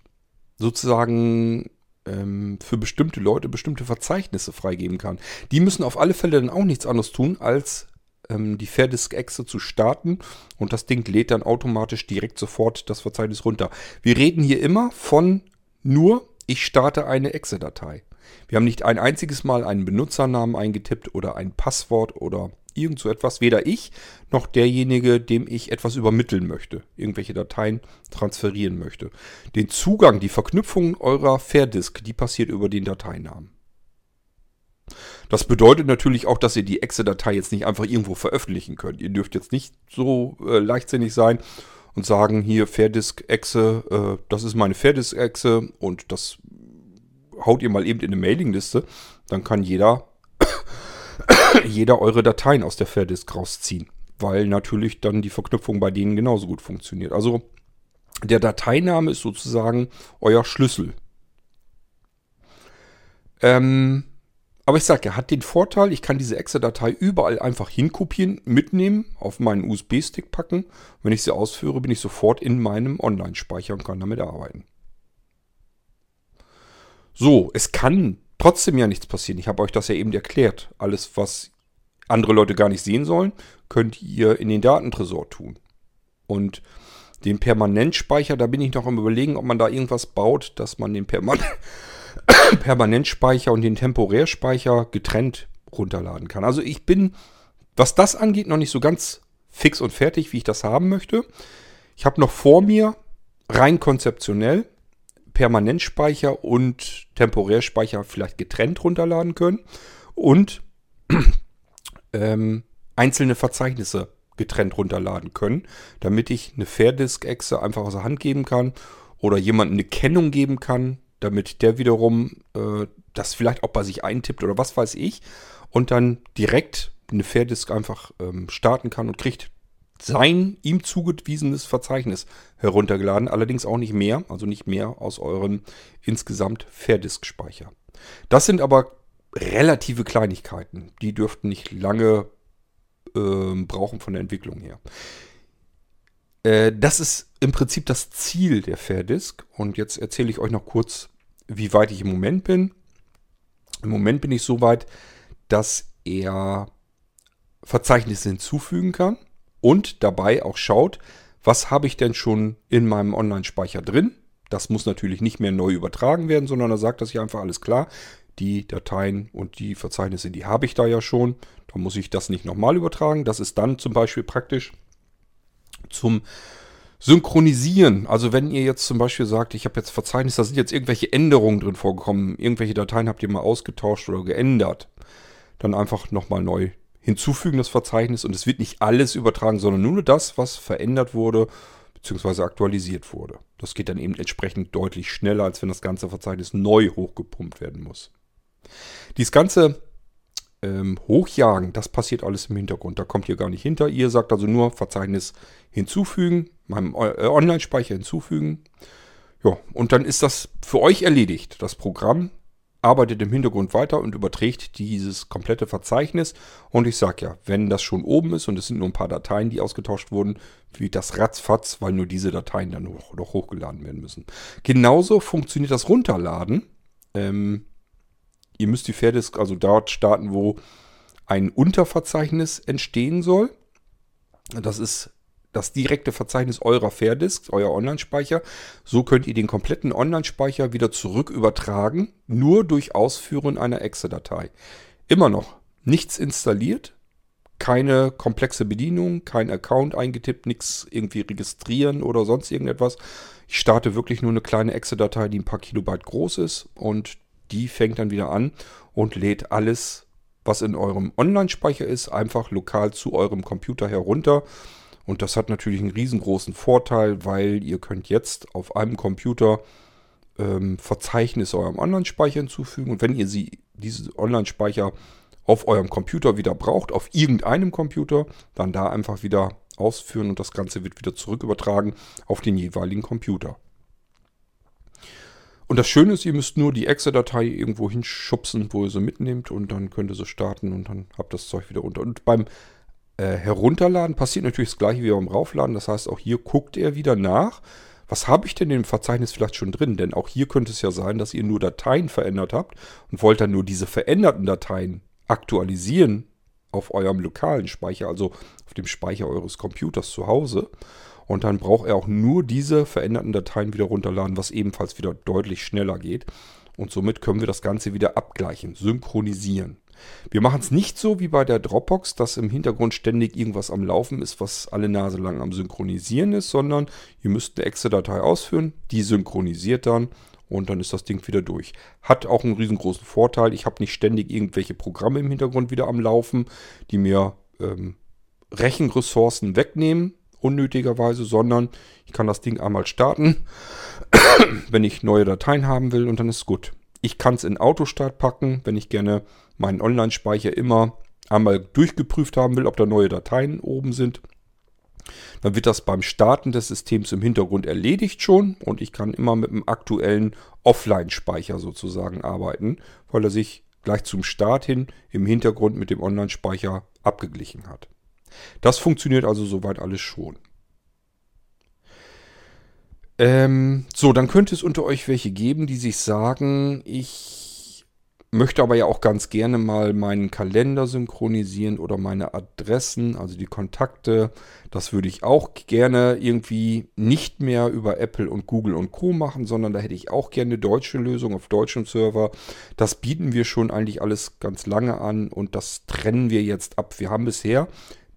sozusagen ähm, für bestimmte Leute bestimmte Verzeichnisse freigeben kann. Die müssen auf alle Fälle dann auch nichts anderes tun, als ähm, die Fairdisk-Exe zu starten und das Ding lädt dann automatisch direkt sofort das Verzeichnis runter. Wir reden hier immer von nur, ich starte eine Exe-Datei. Wir haben nicht ein einziges Mal einen Benutzernamen eingetippt oder ein Passwort oder irgend so etwas. Weder ich noch derjenige, dem ich etwas übermitteln möchte, irgendwelche Dateien transferieren möchte. Den Zugang, die Verknüpfung eurer Fairdisk, die passiert über den Dateinamen. Das bedeutet natürlich auch, dass ihr die Exe-Datei jetzt nicht einfach irgendwo veröffentlichen könnt. Ihr dürft jetzt nicht so äh, leichtsinnig sein und sagen, hier Fairdisk-Exe, äh, das ist meine Fairdisk-Exe und das haut ihr mal eben in eine Mailingliste. Dann kann jeder, jeder eure Dateien aus der Fairdisk rausziehen. Weil natürlich dann die Verknüpfung bei denen genauso gut funktioniert. Also der Dateiname ist sozusagen euer Schlüssel. Ähm, aber ich sage, er hat den Vorteil, ich kann diese Exe-Datei überall einfach hinkopieren, mitnehmen, auf meinen USB-Stick packen. Wenn ich sie ausführe, bin ich sofort in meinem Online-Speicher und kann damit arbeiten. So, es kann trotzdem ja nichts passieren. Ich habe euch das ja eben erklärt. Alles, was andere Leute gar nicht sehen sollen, könnt ihr in den Datentresor tun. Und den Permanentspeicher, da bin ich noch am überlegen, ob man da irgendwas baut, dass man den Permanent Permanentspeicher und den Temporärspeicher getrennt runterladen kann. Also ich bin, was das angeht, noch nicht so ganz fix und fertig, wie ich das haben möchte. Ich habe noch vor mir, rein konzeptionell, Permanentspeicher und Temporärspeicher vielleicht getrennt runterladen können und ähm, einzelne Verzeichnisse getrennt runterladen können, damit ich eine Fairdisk-Exe einfach aus der Hand geben kann oder jemandem eine Kennung geben kann, damit der wiederum äh, das vielleicht auch bei sich eintippt oder was weiß ich und dann direkt eine Fairdisk einfach ähm, starten kann und kriegt sein ihm zugewiesenes Verzeichnis heruntergeladen, allerdings auch nicht mehr, also nicht mehr aus eurem insgesamt Fairdisk-Speicher. Das sind aber relative Kleinigkeiten, die dürften nicht lange äh, brauchen von der Entwicklung her. Äh, das ist im Prinzip das Ziel der Fairdisk. Und jetzt erzähle ich euch noch kurz, wie weit ich im Moment bin. Im Moment bin ich so weit, dass er Verzeichnisse hinzufügen kann und dabei auch schaut, was habe ich denn schon in meinem Online-Speicher drin. Das muss natürlich nicht mehr neu übertragen werden, sondern er sagt das hier einfach alles klar. Die Dateien und die Verzeichnisse, die habe ich da ja schon. Da muss ich das nicht nochmal übertragen. Das ist dann zum Beispiel praktisch zum Synchronisieren. Also wenn ihr jetzt zum Beispiel sagt, ich habe jetzt Verzeichnis, da sind jetzt irgendwelche Änderungen drin vorgekommen, irgendwelche Dateien habt ihr mal ausgetauscht oder geändert, dann einfach nochmal neu hinzufügen das Verzeichnis und es wird nicht alles übertragen, sondern nur das, was verändert wurde bzw. aktualisiert wurde. Das geht dann eben entsprechend deutlich schneller, als wenn das ganze Verzeichnis neu hochgepumpt werden muss. Dies ganze ähm, Hochjagen, das passiert alles im Hintergrund. Da kommt ihr gar nicht hinter. Ihr sagt also nur Verzeichnis hinzufügen, meinem äh, Online-Speicher hinzufügen. Ja, und dann ist das für euch erledigt. Das Programm arbeitet im Hintergrund weiter und überträgt dieses komplette Verzeichnis. Und ich sage ja, wenn das schon oben ist und es sind nur ein paar Dateien, die ausgetauscht wurden, wie das ratzfatz, weil nur diese Dateien dann noch, noch hochgeladen werden müssen. Genauso funktioniert das Runterladen. Ähm, ihr müsst die Fairdisk also dort starten, wo ein Unterverzeichnis entstehen soll. Das ist das direkte Verzeichnis eurer Fairdisk, euer Online-Speicher. So könnt ihr den kompletten Online-Speicher wieder zurück übertragen, nur durch Ausführen einer Exe-Datei. Immer noch nichts installiert, keine komplexe Bedienung, kein Account eingetippt, nichts irgendwie registrieren oder sonst irgendetwas. Ich starte wirklich nur eine kleine Exe-Datei, die ein paar Kilobyte groß ist und die fängt dann wieder an und lädt alles, was in eurem Online-Speicher ist, einfach lokal zu eurem Computer herunter. Und das hat natürlich einen riesengroßen Vorteil, weil ihr könnt jetzt auf einem Computer ähm, Verzeichnisse eurem Online-Speicher hinzufügen. Und wenn ihr sie, diese Online-Speicher auf eurem Computer wieder braucht, auf irgendeinem Computer, dann da einfach wieder ausführen und das Ganze wird wieder zurück übertragen auf den jeweiligen Computer. Und das Schöne ist, ihr müsst nur die Exe-Datei irgendwo hinschubsen, wo ihr sie mitnehmt und dann könnt ihr sie starten und dann habt das Zeug wieder unter. Und beim äh, herunterladen passiert natürlich das gleiche wie beim Raufladen. Das heißt, auch hier guckt er wieder nach. Was habe ich denn im Verzeichnis vielleicht schon drin? Denn auch hier könnte es ja sein, dass ihr nur Dateien verändert habt und wollt dann nur diese veränderten Dateien aktualisieren auf eurem lokalen Speicher, also auf dem Speicher eures Computers zu Hause. Und dann braucht er auch nur diese veränderten Dateien wieder runterladen, was ebenfalls wieder deutlich schneller geht. Und somit können wir das Ganze wieder abgleichen, synchronisieren. Wir machen es nicht so wie bei der Dropbox, dass im Hintergrund ständig irgendwas am Laufen ist, was alle Nase lang am Synchronisieren ist, sondern ihr müsst eine Excel-Datei ausführen, die synchronisiert dann und dann ist das Ding wieder durch. Hat auch einen riesengroßen Vorteil. Ich habe nicht ständig irgendwelche Programme im Hintergrund wieder am Laufen, die mir ähm, Rechenressourcen wegnehmen, unnötigerweise, sondern ich kann das Ding einmal starten, wenn ich neue Dateien haben will und dann ist gut. Ich kann es in Autostart packen, wenn ich gerne meinen Online-Speicher immer einmal durchgeprüft haben will, ob da neue Dateien oben sind. Dann wird das beim Starten des Systems im Hintergrund erledigt schon und ich kann immer mit einem aktuellen Offline-Speicher sozusagen arbeiten, weil er sich gleich zum Start hin im Hintergrund mit dem Online-Speicher abgeglichen hat. Das funktioniert also soweit alles schon. Ähm, so, dann könnte es unter euch welche geben, die sich sagen, ich möchte aber ja auch ganz gerne mal meinen Kalender synchronisieren oder meine Adressen, also die Kontakte. Das würde ich auch gerne irgendwie nicht mehr über Apple und Google und Co machen, sondern da hätte ich auch gerne eine deutsche Lösung auf deutschem Server. Das bieten wir schon eigentlich alles ganz lange an und das trennen wir jetzt ab. Wir haben bisher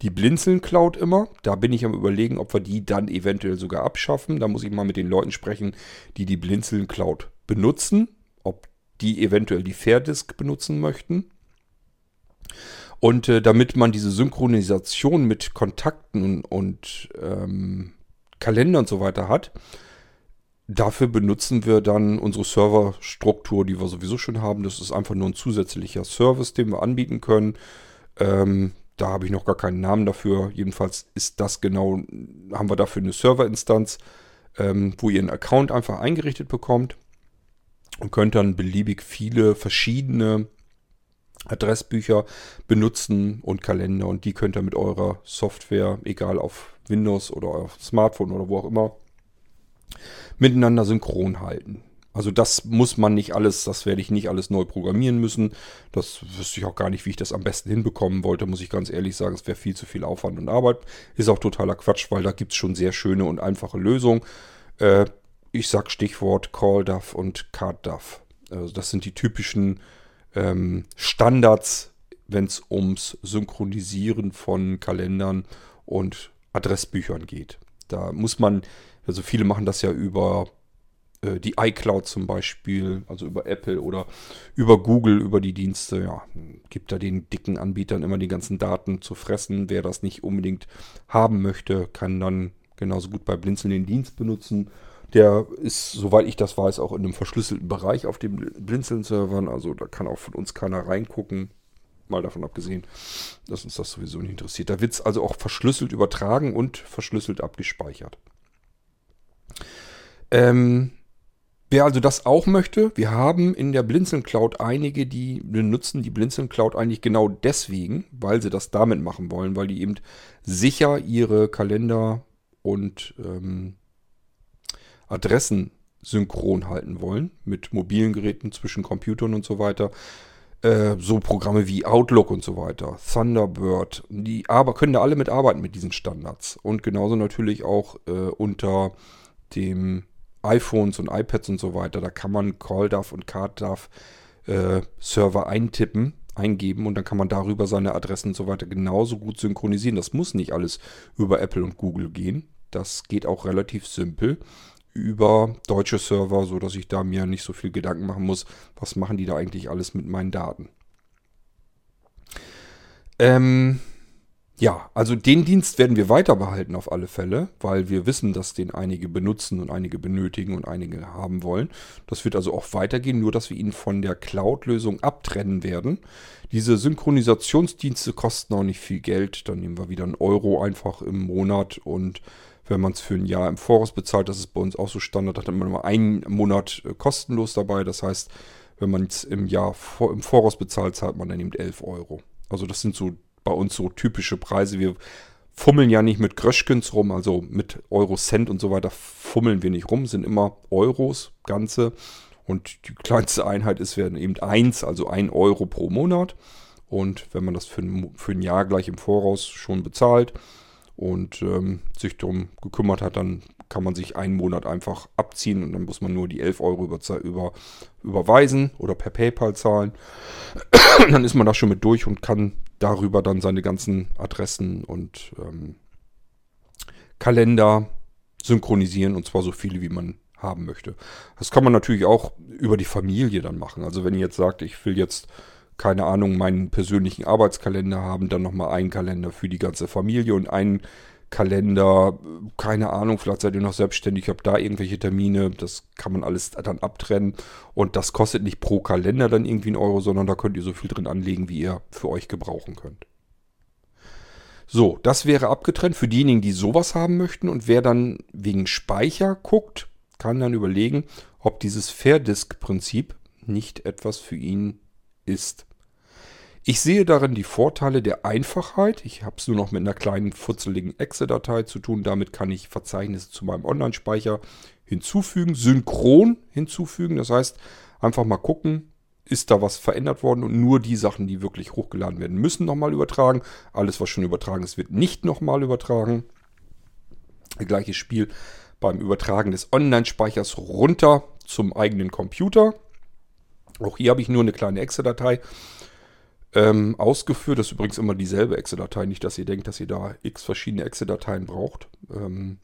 die Blinzeln-Cloud immer. Da bin ich am überlegen, ob wir die dann eventuell sogar abschaffen. Da muss ich mal mit den Leuten sprechen, die die Blinzeln-Cloud benutzen, ob die eventuell die Fairdisk benutzen möchten. Und äh, damit man diese Synchronisation mit Kontakten und, und ähm, Kalender und so weiter hat, dafür benutzen wir dann unsere Serverstruktur, die wir sowieso schon haben. Das ist einfach nur ein zusätzlicher Service, den wir anbieten können. Ähm, da habe ich noch gar keinen Namen dafür. Jedenfalls ist das genau, haben wir dafür eine Serverinstanz, ähm, wo ihr einen Account einfach eingerichtet bekommt und könnt dann beliebig viele verschiedene Adressbücher benutzen und Kalender und die könnt ihr mit eurer Software, egal auf Windows oder auf Smartphone oder wo auch immer, miteinander synchron halten. Also das muss man nicht alles, das werde ich nicht alles neu programmieren müssen. Das wüsste ich auch gar nicht, wie ich das am besten hinbekommen wollte, muss ich ganz ehrlich sagen. Es wäre viel zu viel Aufwand und Arbeit. Ist auch totaler Quatsch, weil da gibt es schon sehr schöne und einfache Lösungen. Äh, ich sag Stichwort CallDAV und CardDAV. Also das sind die typischen ähm, Standards, wenn es ums Synchronisieren von Kalendern und Adressbüchern geht. Da muss man, also viele machen das ja über äh, die iCloud zum Beispiel, also über Apple oder über Google, über die Dienste, ja, gibt da den dicken Anbietern immer die ganzen Daten zu fressen. Wer das nicht unbedingt haben möchte, kann dann genauso gut bei Blinzeln den Dienst benutzen. Der ist, soweit ich das weiß, auch in einem verschlüsselten Bereich auf den Blinzeln-Servern. Also da kann auch von uns keiner reingucken. Mal davon abgesehen, dass uns das sowieso nicht interessiert. Da wird es also auch verschlüsselt übertragen und verschlüsselt abgespeichert. Ähm, Wer also das auch möchte, wir haben in der Blinzeln Cloud einige, die benutzen die Blinzeln Cloud eigentlich genau deswegen, weil sie das damit machen wollen, weil die eben sicher ihre Kalender und ähm, Adressen synchron halten wollen mit mobilen Geräten zwischen Computern und so weiter. Äh, so Programme wie Outlook und so weiter, Thunderbird, die aber können da alle mitarbeiten mit diesen Standards und genauso natürlich auch äh, unter dem iPhones und iPads und so weiter, da kann man CallDAV und CardDAV äh, Server eintippen, eingeben und dann kann man darüber seine Adressen und so weiter genauso gut synchronisieren. Das muss nicht alles über Apple und Google gehen. Das geht auch relativ simpel über deutsche Server, so dass ich da mir nicht so viel Gedanken machen muss, was machen die da eigentlich alles mit meinen Daten. Ähm, ja, also den Dienst werden wir weiter behalten auf alle Fälle, weil wir wissen, dass den einige benutzen und einige benötigen und einige haben wollen. Das wird also auch weitergehen, nur dass wir ihn von der Cloud-Lösung abtrennen werden. Diese Synchronisationsdienste kosten auch nicht viel Geld. Dann nehmen wir wieder einen Euro einfach im Monat und wenn man es für ein Jahr im Voraus bezahlt, das ist bei uns auch so Standard, hat man immer einen Monat äh, kostenlos dabei. Das heißt, wenn man es im Jahr im Voraus bezahlt, zahlt man dann eben 11 Euro. Also das sind so bei uns so typische Preise. Wir fummeln ja nicht mit Gröschkens rum, also mit Euro Cent und so weiter fummeln wir nicht rum, sind immer Euros, ganze. Und die kleinste Einheit ist werden eben eins, also ein Euro pro Monat. Und wenn man das für ein, für ein Jahr gleich im Voraus schon bezahlt und ähm, sich darum gekümmert hat, dann kann man sich einen Monat einfach abziehen und dann muss man nur die 11 Euro über, über, überweisen oder per PayPal zahlen. dann ist man da schon mit durch und kann darüber dann seine ganzen Adressen und ähm, Kalender synchronisieren und zwar so viele, wie man haben möchte. Das kann man natürlich auch über die Familie dann machen. Also wenn ihr jetzt sagt, ich will jetzt keine Ahnung, meinen persönlichen Arbeitskalender haben, dann nochmal einen Kalender für die ganze Familie und einen Kalender, keine Ahnung, vielleicht seid ihr noch selbstständig, habt da irgendwelche Termine, das kann man alles dann abtrennen und das kostet nicht pro Kalender dann irgendwie einen Euro, sondern da könnt ihr so viel drin anlegen, wie ihr für euch gebrauchen könnt. So, das wäre abgetrennt für diejenigen, die sowas haben möchten und wer dann wegen Speicher guckt, kann dann überlegen, ob dieses Fairdisk-Prinzip nicht etwas für ihn ist. Ich sehe darin die Vorteile der Einfachheit. Ich habe es nur noch mit einer kleinen futzeligen Exe-Datei zu tun. Damit kann ich Verzeichnisse zu meinem Online-Speicher hinzufügen, synchron hinzufügen. Das heißt, einfach mal gucken, ist da was verändert worden und nur die Sachen, die wirklich hochgeladen werden müssen, nochmal übertragen. Alles, was schon übertragen ist, wird nicht nochmal übertragen. Gleiches Spiel beim Übertragen des Online-Speichers runter zum eigenen Computer. Auch hier habe ich nur eine kleine Exe-Datei ähm, ausgeführt. Das ist übrigens immer dieselbe Exe-Datei, nicht, dass ihr denkt, dass ihr da x verschiedene Exe-Dateien braucht. Ähm,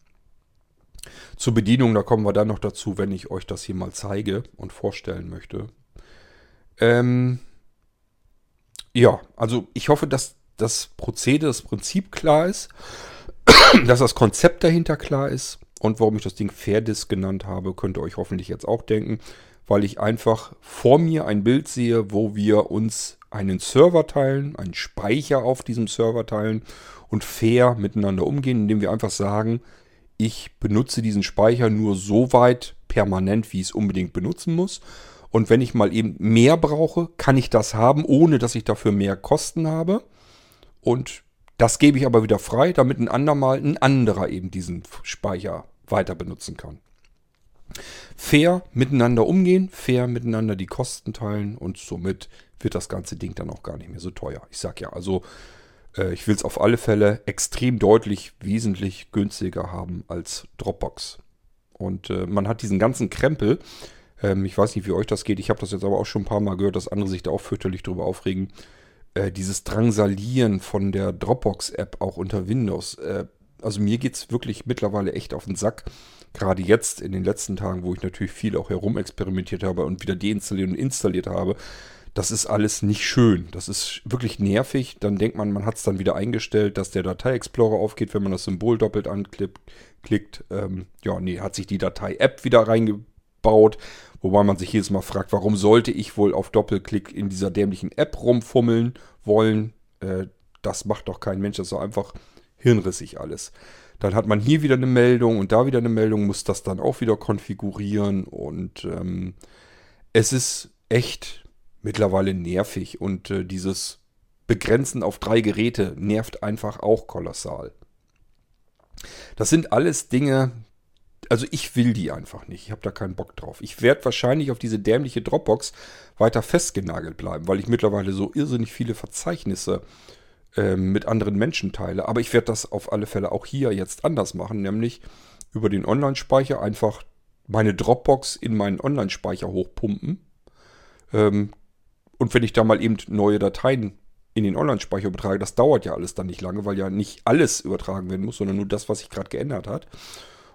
zur Bedienung, da kommen wir dann noch dazu, wenn ich euch das hier mal zeige und vorstellen möchte. Ähm, ja, also ich hoffe, dass das Prozedere, das Prinzip klar ist, dass das Konzept dahinter klar ist und warum ich das Ding Fairdisk genannt habe, könnt ihr euch hoffentlich jetzt auch denken, weil ich einfach vor mir ein Bild sehe, wo wir uns einen Server teilen, einen Speicher auf diesem Server teilen und fair miteinander umgehen, indem wir einfach sagen, ich benutze diesen Speicher nur so weit permanent, wie ich es unbedingt benutzen muss. Und wenn ich mal eben mehr brauche, kann ich das haben, ohne dass ich dafür mehr Kosten habe. Und das gebe ich aber wieder frei, damit ein andermal ein anderer eben diesen Speicher weiter benutzen kann. Fair miteinander umgehen, fair miteinander die Kosten teilen und somit wird das ganze Ding dann auch gar nicht mehr so teuer. Ich sag ja, also äh, ich will es auf alle Fälle extrem deutlich wesentlich günstiger haben als Dropbox. Und äh, man hat diesen ganzen Krempel, ähm, ich weiß nicht, wie euch das geht, ich habe das jetzt aber auch schon ein paar Mal gehört, dass andere sich da auch fürchterlich drüber aufregen. Äh, dieses Drangsalieren von der Dropbox-App auch unter Windows. Äh, also mir geht es wirklich mittlerweile echt auf den Sack. Gerade jetzt in den letzten Tagen, wo ich natürlich viel auch herumexperimentiert habe und wieder deinstalliert und installiert habe das ist alles nicht schön. Das ist wirklich nervig. Dann denkt man, man hat es dann wieder eingestellt, dass der Datei-Explorer aufgeht, wenn man das Symbol doppelt anklickt. Ähm, ja, nee, hat sich die Datei-App wieder reingebaut. Wobei man sich jedes Mal fragt, warum sollte ich wohl auf Doppelklick in dieser dämlichen App rumfummeln wollen? Äh, das macht doch kein Mensch. Das ist doch einfach hirnrissig alles. Dann hat man hier wieder eine Meldung und da wieder eine Meldung, muss das dann auch wieder konfigurieren. Und ähm, es ist echt mittlerweile nervig und äh, dieses Begrenzen auf drei Geräte nervt einfach auch kolossal. Das sind alles Dinge, also ich will die einfach nicht. Ich habe da keinen Bock drauf. Ich werde wahrscheinlich auf diese dämliche Dropbox weiter festgenagelt bleiben, weil ich mittlerweile so irrsinnig viele Verzeichnisse äh, mit anderen Menschen teile. Aber ich werde das auf alle Fälle auch hier jetzt anders machen, nämlich über den Online-Speicher einfach meine Dropbox in meinen Online-Speicher hochpumpen. Ähm, und wenn ich da mal eben neue Dateien in den Online-Speicher übertrage, das dauert ja alles dann nicht lange, weil ja nicht alles übertragen werden muss, sondern nur das, was sich gerade geändert hat.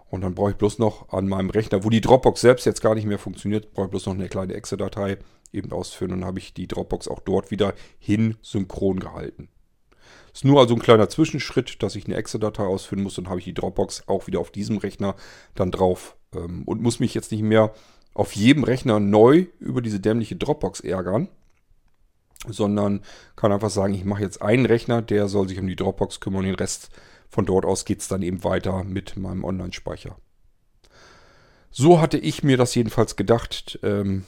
Und dann brauche ich bloß noch an meinem Rechner, wo die Dropbox selbst jetzt gar nicht mehr funktioniert, brauche ich bloß noch eine kleine Exe-Datei eben ausführen. Und dann habe ich die Dropbox auch dort wieder hin synchron gehalten. Ist nur also ein kleiner Zwischenschritt, dass ich eine Exe-Datei ausführen muss. Dann habe ich die Dropbox auch wieder auf diesem Rechner dann drauf ähm, und muss mich jetzt nicht mehr auf jedem Rechner neu über diese dämliche Dropbox ärgern, sondern kann einfach sagen, ich mache jetzt einen Rechner, der soll sich um die Dropbox kümmern und den Rest von dort aus geht es dann eben weiter mit meinem Online-Speicher. So hatte ich mir das jedenfalls gedacht. Ähm,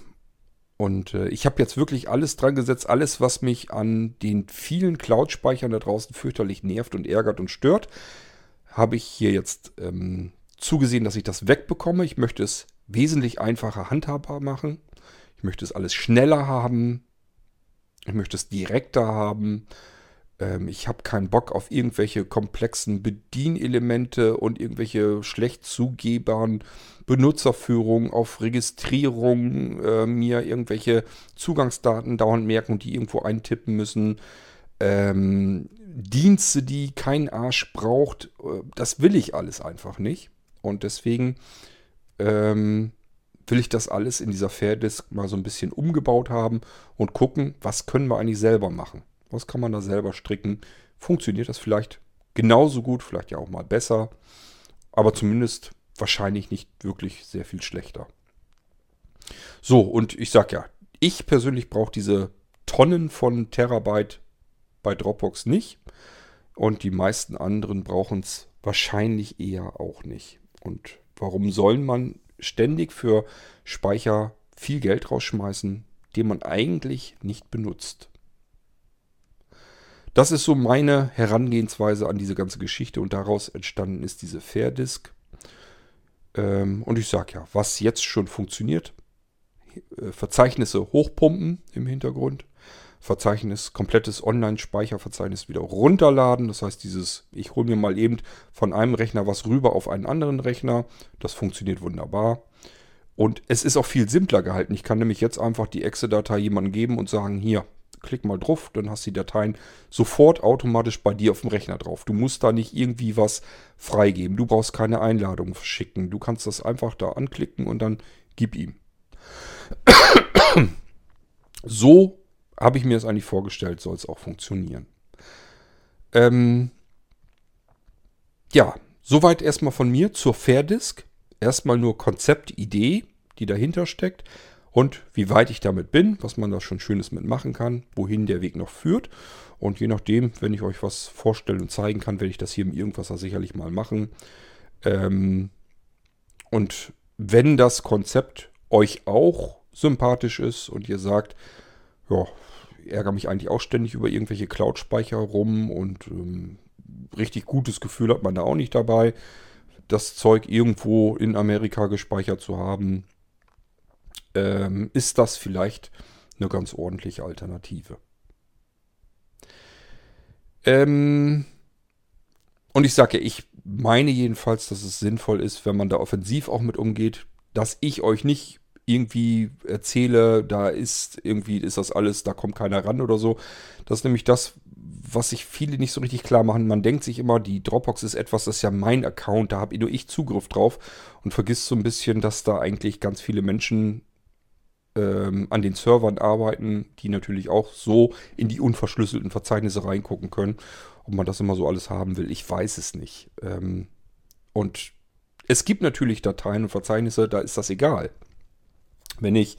Und äh, ich habe jetzt wirklich alles dran gesetzt, alles, was mich an den vielen Cloud-Speichern da draußen fürchterlich nervt und ärgert und stört, habe ich hier jetzt ähm, zugesehen, dass ich das wegbekomme. Ich möchte es wesentlich einfacher handhabbar machen. Ich möchte es alles schneller haben. Ich möchte es direkter haben. Ähm, ich habe keinen Bock auf irgendwelche komplexen Bedienelemente und irgendwelche schlecht zugebaren Benutzerführung, auf Registrierung, äh, mir irgendwelche Zugangsdaten dauernd merken und die irgendwo eintippen müssen. Ähm, Dienste, die kein Arsch braucht, äh, das will ich alles einfach nicht. Und deswegen ähm, will ich das alles in dieser Fairdisk mal so ein bisschen umgebaut haben und gucken, was können wir eigentlich selber machen. Was kann man da selber stricken? Funktioniert das vielleicht genauso gut, vielleicht ja auch mal besser, aber zumindest wahrscheinlich nicht wirklich sehr viel schlechter. So, und ich sag ja, ich persönlich brauche diese Tonnen von Terabyte bei Dropbox nicht. Und die meisten anderen brauchen es wahrscheinlich eher auch nicht. Und warum soll man ständig für Speicher viel Geld rausschmeißen, den man eigentlich nicht benutzt? Das ist so meine Herangehensweise an diese ganze Geschichte und daraus entstanden ist diese Fairdisk. Ähm, und ich sage ja, was jetzt schon funktioniert, äh, Verzeichnisse hochpumpen im Hintergrund, Verzeichnis, komplettes Online-Speicherverzeichnis wieder runterladen. Das heißt, dieses, ich hole mir mal eben von einem Rechner was rüber auf einen anderen Rechner. Das funktioniert wunderbar. Und es ist auch viel simpler gehalten. Ich kann nämlich jetzt einfach die Exe-Datei jemandem geben und sagen, hier, klick mal drauf, dann hast du die Dateien sofort automatisch bei dir auf dem Rechner drauf. Du musst da nicht irgendwie was freigeben. Du brauchst keine Einladung verschicken. Du kannst das einfach da anklicken und dann gib ihm. So habe ich mir das eigentlich vorgestellt, soll es auch funktionieren. Ähm ja, soweit erstmal von mir zur Fairdisk. Erstmal nur Konzept, Idee, die dahinter steckt und wie weit ich damit bin, was man da schon Schönes mitmachen kann, wohin der Weg noch führt. Und je nachdem, wenn ich euch was vorstellen und zeigen kann, werde ich das hier im Irgendwasser sicherlich mal machen. Ähm, und wenn das Konzept euch auch sympathisch ist und ihr sagt, ja, ärgere mich eigentlich auch ständig über irgendwelche Cloud-Speicher rum und ähm, richtig gutes Gefühl hat man da auch nicht dabei, das Zeug irgendwo in Amerika gespeichert zu haben ähm, ist das vielleicht eine ganz ordentliche Alternative. Ähm, und ich sage ja, ich meine jedenfalls, dass es sinnvoll ist, wenn man da offensiv auch mit umgeht, dass ich euch nicht irgendwie erzähle, da ist irgendwie ist das alles, da kommt keiner ran oder so. Das ist nämlich das, was sich viele nicht so richtig klar machen. Man denkt sich immer, die Dropbox ist etwas, das ist ja mein Account, da habe nur ich Zugriff drauf und vergisst so ein bisschen, dass da eigentlich ganz viele Menschen ähm, an den Servern arbeiten, die natürlich auch so in die unverschlüsselten Verzeichnisse reingucken können. Ob man das immer so alles haben will, ich weiß es nicht. Ähm, und es gibt natürlich Dateien und Verzeichnisse, da ist das egal. Wenn ich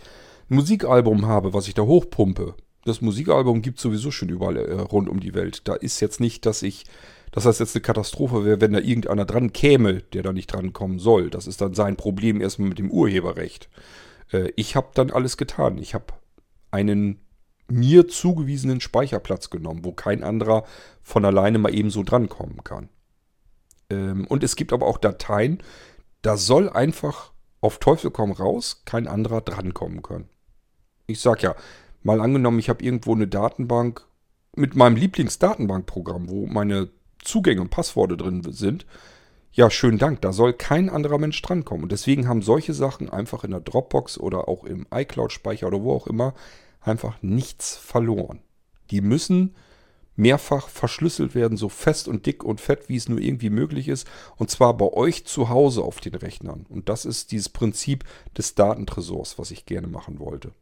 ein Musikalbum habe, was ich da hochpumpe, das Musikalbum gibt sowieso schon überall äh, rund um die Welt. Da ist jetzt nicht, dass ich, dass das jetzt eine Katastrophe wäre, wenn da irgendeiner dran käme, der da nicht dran kommen soll. Das ist dann sein Problem erstmal mit dem Urheberrecht. Äh, ich habe dann alles getan. Ich habe einen mir zugewiesenen Speicherplatz genommen, wo kein anderer von alleine mal eben so drankommen kann. Ähm, und es gibt aber auch Dateien, da soll einfach auf Teufel komm raus kein anderer drankommen können. Ich sag ja, mal angenommen, ich habe irgendwo eine Datenbank mit meinem Lieblingsdatenbankprogramm, wo meine Zugänge und Passworte drin sind, ja, schönen Dank, da soll kein anderer Mensch drankommen. Und deswegen haben solche Sachen einfach in der Dropbox oder auch im iCloud-Speicher oder wo auch immer einfach nichts verloren. Die müssen mehrfach verschlüsselt werden, so fest und dick und fett, wie es nur irgendwie möglich ist. Und zwar bei euch zu Hause auf den Rechnern. Und das ist dieses Prinzip des Datentresors, was ich gerne machen wollte.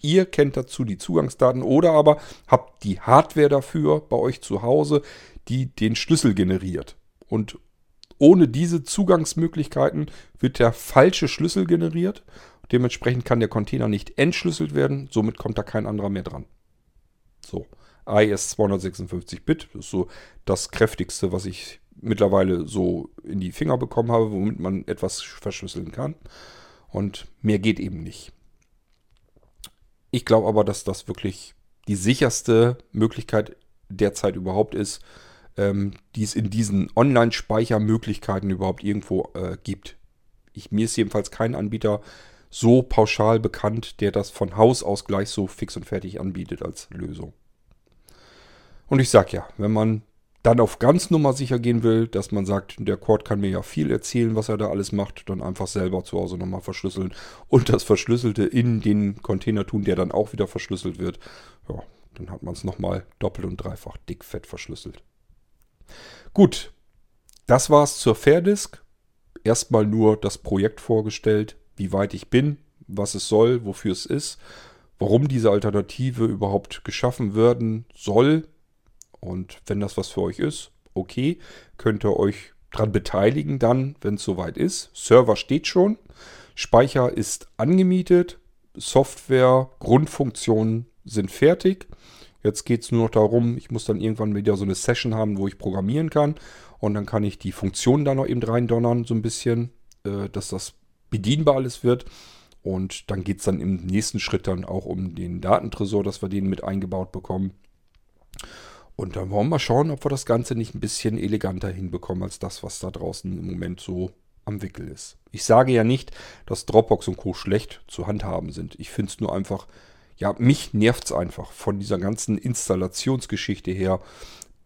Ihr kennt dazu die Zugangsdaten oder aber habt die Hardware dafür bei euch zu Hause, die den Schlüssel generiert. Und ohne diese Zugangsmöglichkeiten wird der falsche Schlüssel generiert. Dementsprechend kann der Container nicht entschlüsselt werden. Somit kommt da kein anderer mehr dran. So, AES 256-Bit ist so das kräftigste, was ich mittlerweile so in die Finger bekommen habe, womit man etwas verschlüsseln kann. Und mehr geht eben nicht. Ich glaube aber, dass das wirklich die sicherste Möglichkeit derzeit überhaupt ist, ähm, die es in diesen Online-Speichermöglichkeiten überhaupt irgendwo äh, gibt. Ich, mir ist jedenfalls kein Anbieter so pauschal bekannt, der das von Haus aus gleich so fix und fertig anbietet als Lösung. Und ich sag ja, wenn man dann auf ganz Nummer sicher gehen will, dass man sagt, der Cord kann mir ja viel erzählen, was er da alles macht, dann einfach selber zu Hause nochmal verschlüsseln und das Verschlüsselte in den Container tun, der dann auch wieder verschlüsselt wird. Ja, dann hat man es nochmal doppelt und dreifach dickfett verschlüsselt. Gut, das war's zur Fairdisk. Erstmal nur das Projekt vorgestellt, wie weit ich bin, was es soll, wofür es ist, warum diese Alternative überhaupt geschaffen werden soll, und wenn das was für euch ist, okay, könnt ihr euch dran beteiligen dann, wenn es soweit ist. Server steht schon, Speicher ist angemietet, Software, Grundfunktionen sind fertig. Jetzt geht es nur noch darum, ich muss dann irgendwann wieder so eine Session haben, wo ich programmieren kann. Und dann kann ich die Funktionen da noch eben reindonnern, so ein bisschen, äh, dass das bedienbar alles wird. Und dann geht es dann im nächsten Schritt dann auch um den Datentresor, dass wir den mit eingebaut bekommen. Und dann wollen wir mal schauen, ob wir das Ganze nicht ein bisschen eleganter hinbekommen als das, was da draußen im Moment so am Wickel ist. Ich sage ja nicht, dass Dropbox und Co. schlecht zu handhaben sind. Ich finde es nur einfach, ja, mich nervt es einfach von dieser ganzen Installationsgeschichte her.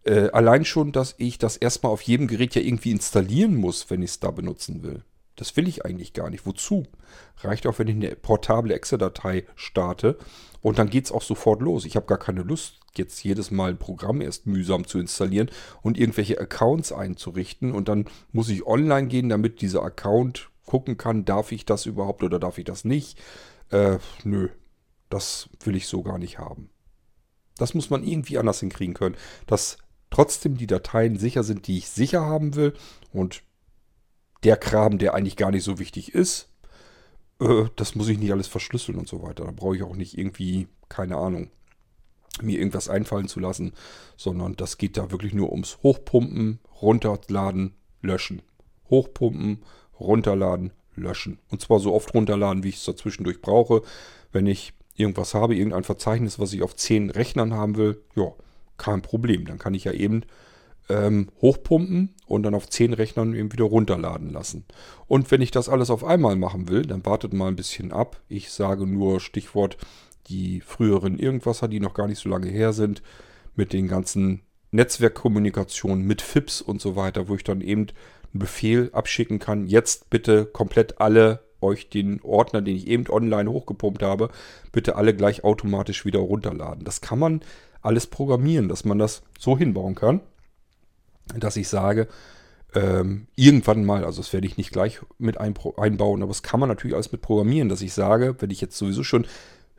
Äh, allein schon, dass ich das erstmal auf jedem Gerät ja irgendwie installieren muss, wenn ich es da benutzen will. Das will ich eigentlich gar nicht. Wozu? Reicht auch, wenn ich eine portable Excel-Datei starte und dann geht es auch sofort los. Ich habe gar keine Lust, jetzt jedes Mal ein Programm erst mühsam zu installieren und irgendwelche Accounts einzurichten. Und dann muss ich online gehen, damit dieser Account gucken kann, darf ich das überhaupt oder darf ich das nicht. Äh, nö, das will ich so gar nicht haben. Das muss man irgendwie anders hinkriegen können, dass trotzdem die Dateien sicher sind, die ich sicher haben will. Und der Kram, der eigentlich gar nicht so wichtig ist, äh, das muss ich nicht alles verschlüsseln und so weiter. Da brauche ich auch nicht irgendwie, keine Ahnung, mir irgendwas einfallen zu lassen, sondern das geht da wirklich nur ums Hochpumpen, runterladen, löschen. Hochpumpen, runterladen, löschen. Und zwar so oft runterladen, wie ich es dazwischendurch brauche. Wenn ich irgendwas habe, irgendein Verzeichnis, was ich auf 10 Rechnern haben will, ja, kein Problem. Dann kann ich ja eben ähm, hochpumpen und dann auf 10 Rechnern eben wieder runterladen lassen. Und wenn ich das alles auf einmal machen will, dann wartet mal ein bisschen ab. Ich sage nur Stichwort die früheren Irgendwasser, die noch gar nicht so lange her sind, mit den ganzen Netzwerkkommunikationen, mit FIPS und so weiter, wo ich dann eben einen Befehl abschicken kann. Jetzt bitte komplett alle euch den Ordner, den ich eben online hochgepumpt habe, bitte alle gleich automatisch wieder runterladen. Das kann man alles programmieren, dass man das so hinbauen kann dass ich sage, ähm, irgendwann mal, also das werde ich nicht gleich mit einbauen, aber das kann man natürlich alles mit programmieren, dass ich sage, wenn ich jetzt sowieso schon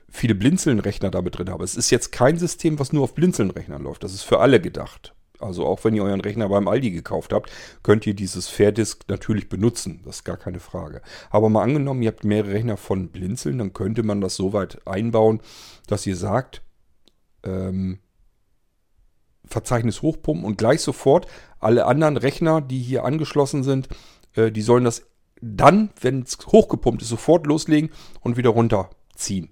viele Blinzeln-Rechner damit drin habe. Es ist jetzt kein System, was nur auf Blinzeln-Rechnern läuft. Das ist für alle gedacht. Also auch wenn ihr euren Rechner beim Aldi gekauft habt, könnt ihr dieses Fairdisk natürlich benutzen. Das ist gar keine Frage. Aber mal angenommen, ihr habt mehrere Rechner von Blinzeln, dann könnte man das so weit einbauen, dass ihr sagt, ähm, Verzeichnis hochpumpen und gleich sofort alle anderen Rechner, die hier angeschlossen sind, äh, die sollen das dann, wenn es hochgepumpt ist, sofort loslegen und wieder runterziehen.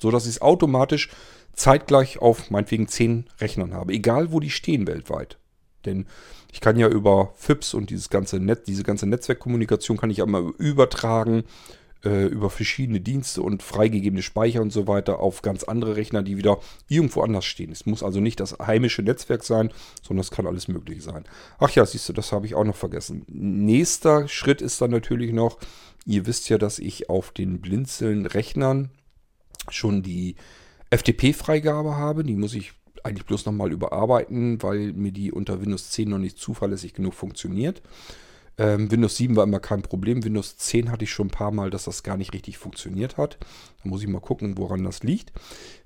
So dass es automatisch zeitgleich auf meinetwegen 10 Rechnern habe. Egal wo die stehen weltweit. Denn ich kann ja über FIPS und dieses ganze Net, diese ganze Netzwerkkommunikation kann ich immer übertragen äh, über verschiedene Dienste und freigegebene Speicher und so weiter auf ganz andere Rechner, die wieder irgendwo anders stehen. Es muss also nicht das heimische Netzwerk sein, sondern es kann alles möglich sein. Ach ja, siehst du, das habe ich auch noch vergessen. Nächster Schritt ist dann natürlich noch, ihr wisst ja, dass ich auf den Blinzeln-Rechnern schon die FTP-Freigabe habe. Die muss ich eigentlich bloß nochmal überarbeiten, weil mir die unter Windows 10 noch nicht zuverlässig genug funktioniert. Ähm, Windows 7 war immer kein Problem. Windows 10 hatte ich schon ein paar Mal, dass das gar nicht richtig funktioniert hat. Da muss ich mal gucken, woran das liegt.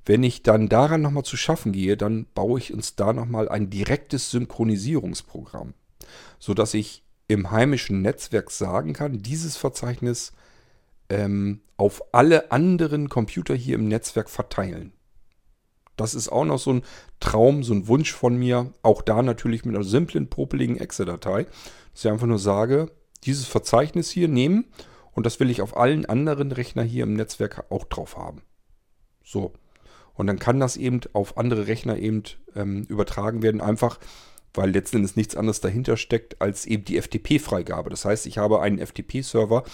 Wenn ich dann daran nochmal zu schaffen gehe, dann baue ich uns da nochmal ein direktes Synchronisierungsprogramm, sodass ich im heimischen Netzwerk sagen kann, dieses Verzeichnis ähm, auf alle anderen Computer hier im Netzwerk verteilen. Das ist auch noch so ein Traum, so ein Wunsch von mir. Auch da natürlich mit einer simplen, popeligen Excel-Datei dass ich einfach nur sage, dieses Verzeichnis hier nehmen und das will ich auf allen anderen Rechnern hier im Netzwerk auch drauf haben. So. Und dann kann das eben auf andere Rechner eben ähm, übertragen werden, einfach weil letzten Endes nichts anderes dahinter steckt als eben die FTP-Freigabe. Das heißt, ich habe einen FTP-Server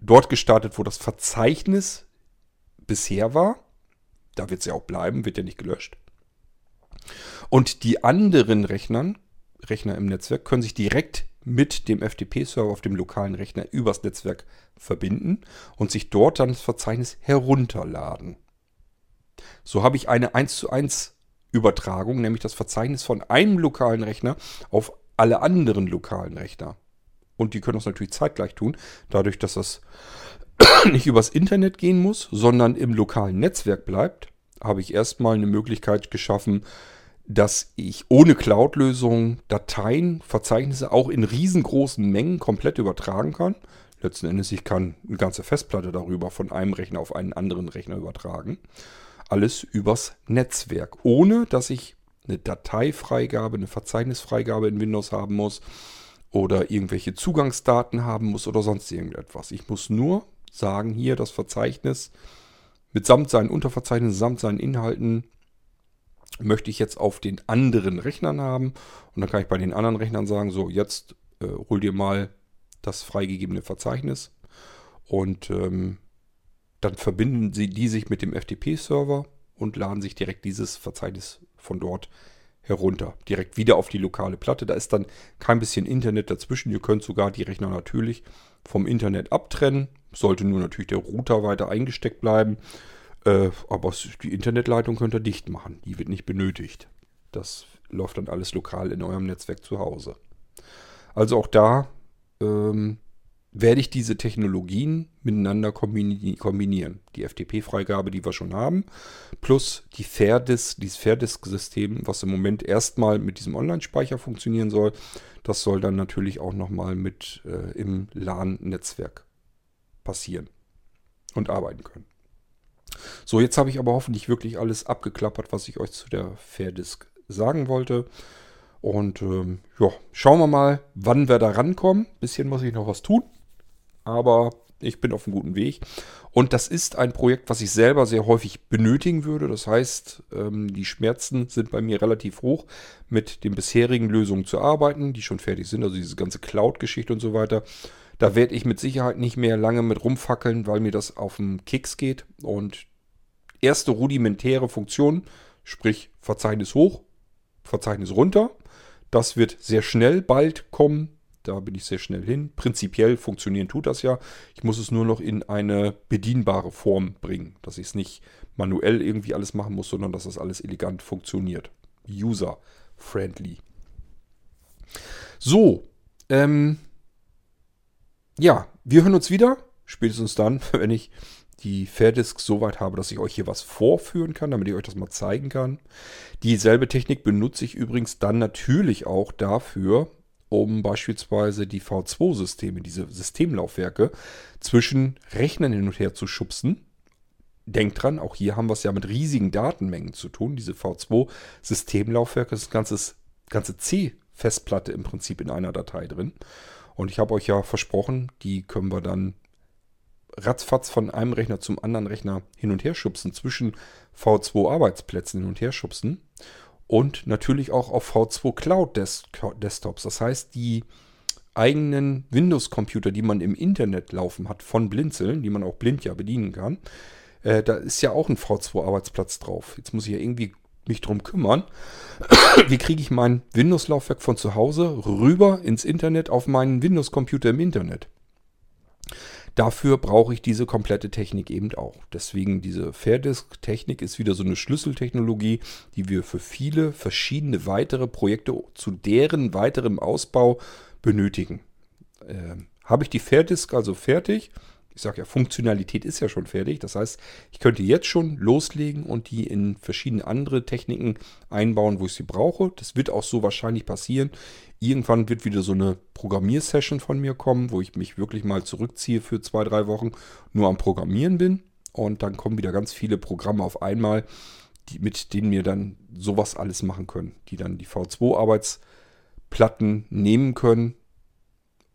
dort gestartet, wo das Verzeichnis bisher war. Da wird ja auch bleiben, wird ja nicht gelöscht. Und die anderen Rechnern, Rechner im Netzwerk, können sich direkt mit dem FTP-Server auf dem lokalen Rechner übers Netzwerk verbinden und sich dort dann das Verzeichnis herunterladen. So habe ich eine 1 zu 1 Übertragung, nämlich das Verzeichnis von einem lokalen Rechner auf alle anderen lokalen Rechner. Und die können das natürlich zeitgleich tun, dadurch, dass das nicht übers Internet gehen muss, sondern im lokalen Netzwerk bleibt, habe ich erstmal eine Möglichkeit geschaffen, dass ich ohne Cloud-Lösung Dateien, Verzeichnisse auch in riesengroßen Mengen komplett übertragen kann. Letzten Endes, ich kann eine ganze Festplatte darüber von einem Rechner auf einen anderen Rechner übertragen alles übers Netzwerk, ohne dass ich eine Dateifreigabe, eine Verzeichnisfreigabe in Windows haben muss oder irgendwelche Zugangsdaten haben muss oder sonst irgendetwas. Ich muss nur sagen, hier das Verzeichnis mitsamt seinen Unterverzeichnissen, samt seinen Inhalten möchte ich jetzt auf den anderen Rechnern haben. Und dann kann ich bei den anderen Rechnern sagen, so jetzt äh, hol dir mal das freigegebene Verzeichnis und ähm, dann verbinden sie die sich mit dem FTP-Server und laden sich direkt dieses Verzeichnis von dort herunter. Direkt wieder auf die lokale Platte. Da ist dann kein bisschen Internet dazwischen. Ihr könnt sogar die Rechner natürlich vom Internet abtrennen. Sollte nur natürlich der Router weiter eingesteckt bleiben. Äh, aber die Internetleitung könnt ihr dicht machen. Die wird nicht benötigt. Das läuft dann alles lokal in eurem Netzwerk zu Hause. Also auch da ähm, werde ich diese Technologien miteinander kombinieren. Die FTP-Freigabe, die wir schon haben, plus die Fairdisk, dieses Fairdisk-System, was im Moment erstmal mit diesem Online-Speicher funktionieren soll, das soll dann natürlich auch nochmal mit äh, im LAN-Netzwerk passieren und arbeiten können. So, jetzt habe ich aber hoffentlich wirklich alles abgeklappert, was ich euch zu der Fairdisk sagen wollte. Und ähm, ja, schauen wir mal, wann wir da rankommen. Bisschen muss ich noch was tun aber ich bin auf einem guten Weg. Und das ist ein Projekt, was ich selber sehr häufig benötigen würde. Das heißt, ähm, die Schmerzen sind bei mir relativ hoch, mit den bisherigen Lösungen zu arbeiten, die schon fertig sind, also diese ganze Cloud-Geschichte und so weiter. Da werde ich mit Sicherheit nicht mehr lange mit rumfackeln, weil mir das auf den Keks geht. Und erste rudimentäre Funktionen, sprich Verzeichnis hoch, Verzeichnis runter, das wird sehr schnell bald kommen. Da bin ich sehr schnell hin. Prinzipiell funktionieren tut das ja. Ich muss es nur noch in eine bedienbare Form bringen, dass ich es nicht manuell irgendwie alles machen muss, sondern dass das alles elegant funktioniert. User-friendly. So, ähm, ja, wir hören uns wieder. Spätestens dann, wenn ich die Fairdisk so weit habe, dass ich euch hier was vorführen kann, damit ich euch das mal zeigen kann. Dieselbe Technik benutze ich übrigens dann natürlich auch dafür, um beispielsweise die V2-Systeme, diese Systemlaufwerke, zwischen Rechnern hin und her zu schubsen. Denkt dran, auch hier haben wir es ja mit riesigen Datenmengen zu tun. Diese V2-Systemlaufwerke ist ein ganzes, ganze C-Festplatte im Prinzip in einer Datei drin. Und ich habe euch ja versprochen, die können wir dann ratzfatz von einem Rechner zum anderen Rechner hin und her schubsen, zwischen V2-Arbeitsplätzen hin und her schubsen und natürlich auch auf V2 Cloud Desktops. Das heißt, die eigenen Windows-Computer, die man im Internet laufen hat, von Blinzeln, die man auch blind ja bedienen kann, äh, da ist ja auch ein V2-Arbeitsplatz drauf. Jetzt muss ich ja irgendwie mich drum kümmern. Wie kriege ich mein Windows-Laufwerk von zu Hause rüber ins Internet auf meinen Windows-Computer im Internet? Dafür brauche ich diese komplette Technik eben auch. Deswegen diese Fairdisk-Technik ist wieder so eine Schlüsseltechnologie, die wir für viele verschiedene weitere Projekte zu deren weiterem Ausbau benötigen. Äh, Habe ich die Fairdisk also fertig? Ich sage ja, Funktionalität ist ja schon fertig. Das heißt, ich könnte jetzt schon loslegen und die in verschiedene andere Techniken einbauen, wo ich sie brauche. Das wird auch so wahrscheinlich passieren. Irgendwann wird wieder so eine Programmiersession von mir kommen, wo ich mich wirklich mal zurückziehe für zwei, drei Wochen, nur am Programmieren bin. Und dann kommen wieder ganz viele Programme auf einmal, die, mit denen wir dann sowas alles machen können. Die dann die V2-Arbeitsplatten nehmen können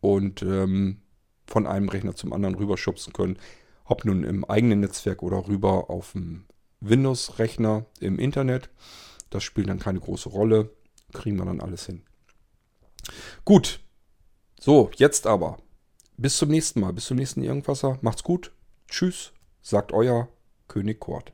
und ähm, von einem Rechner zum anderen rüberschubsen können. Ob nun im eigenen Netzwerk oder rüber auf dem Windows-Rechner im Internet. Das spielt dann keine große Rolle. Kriegen wir dann alles hin. Gut. So, jetzt aber. Bis zum nächsten Mal. Bis zum nächsten Irgendwasser. Macht's gut. Tschüss, sagt euer König Kort.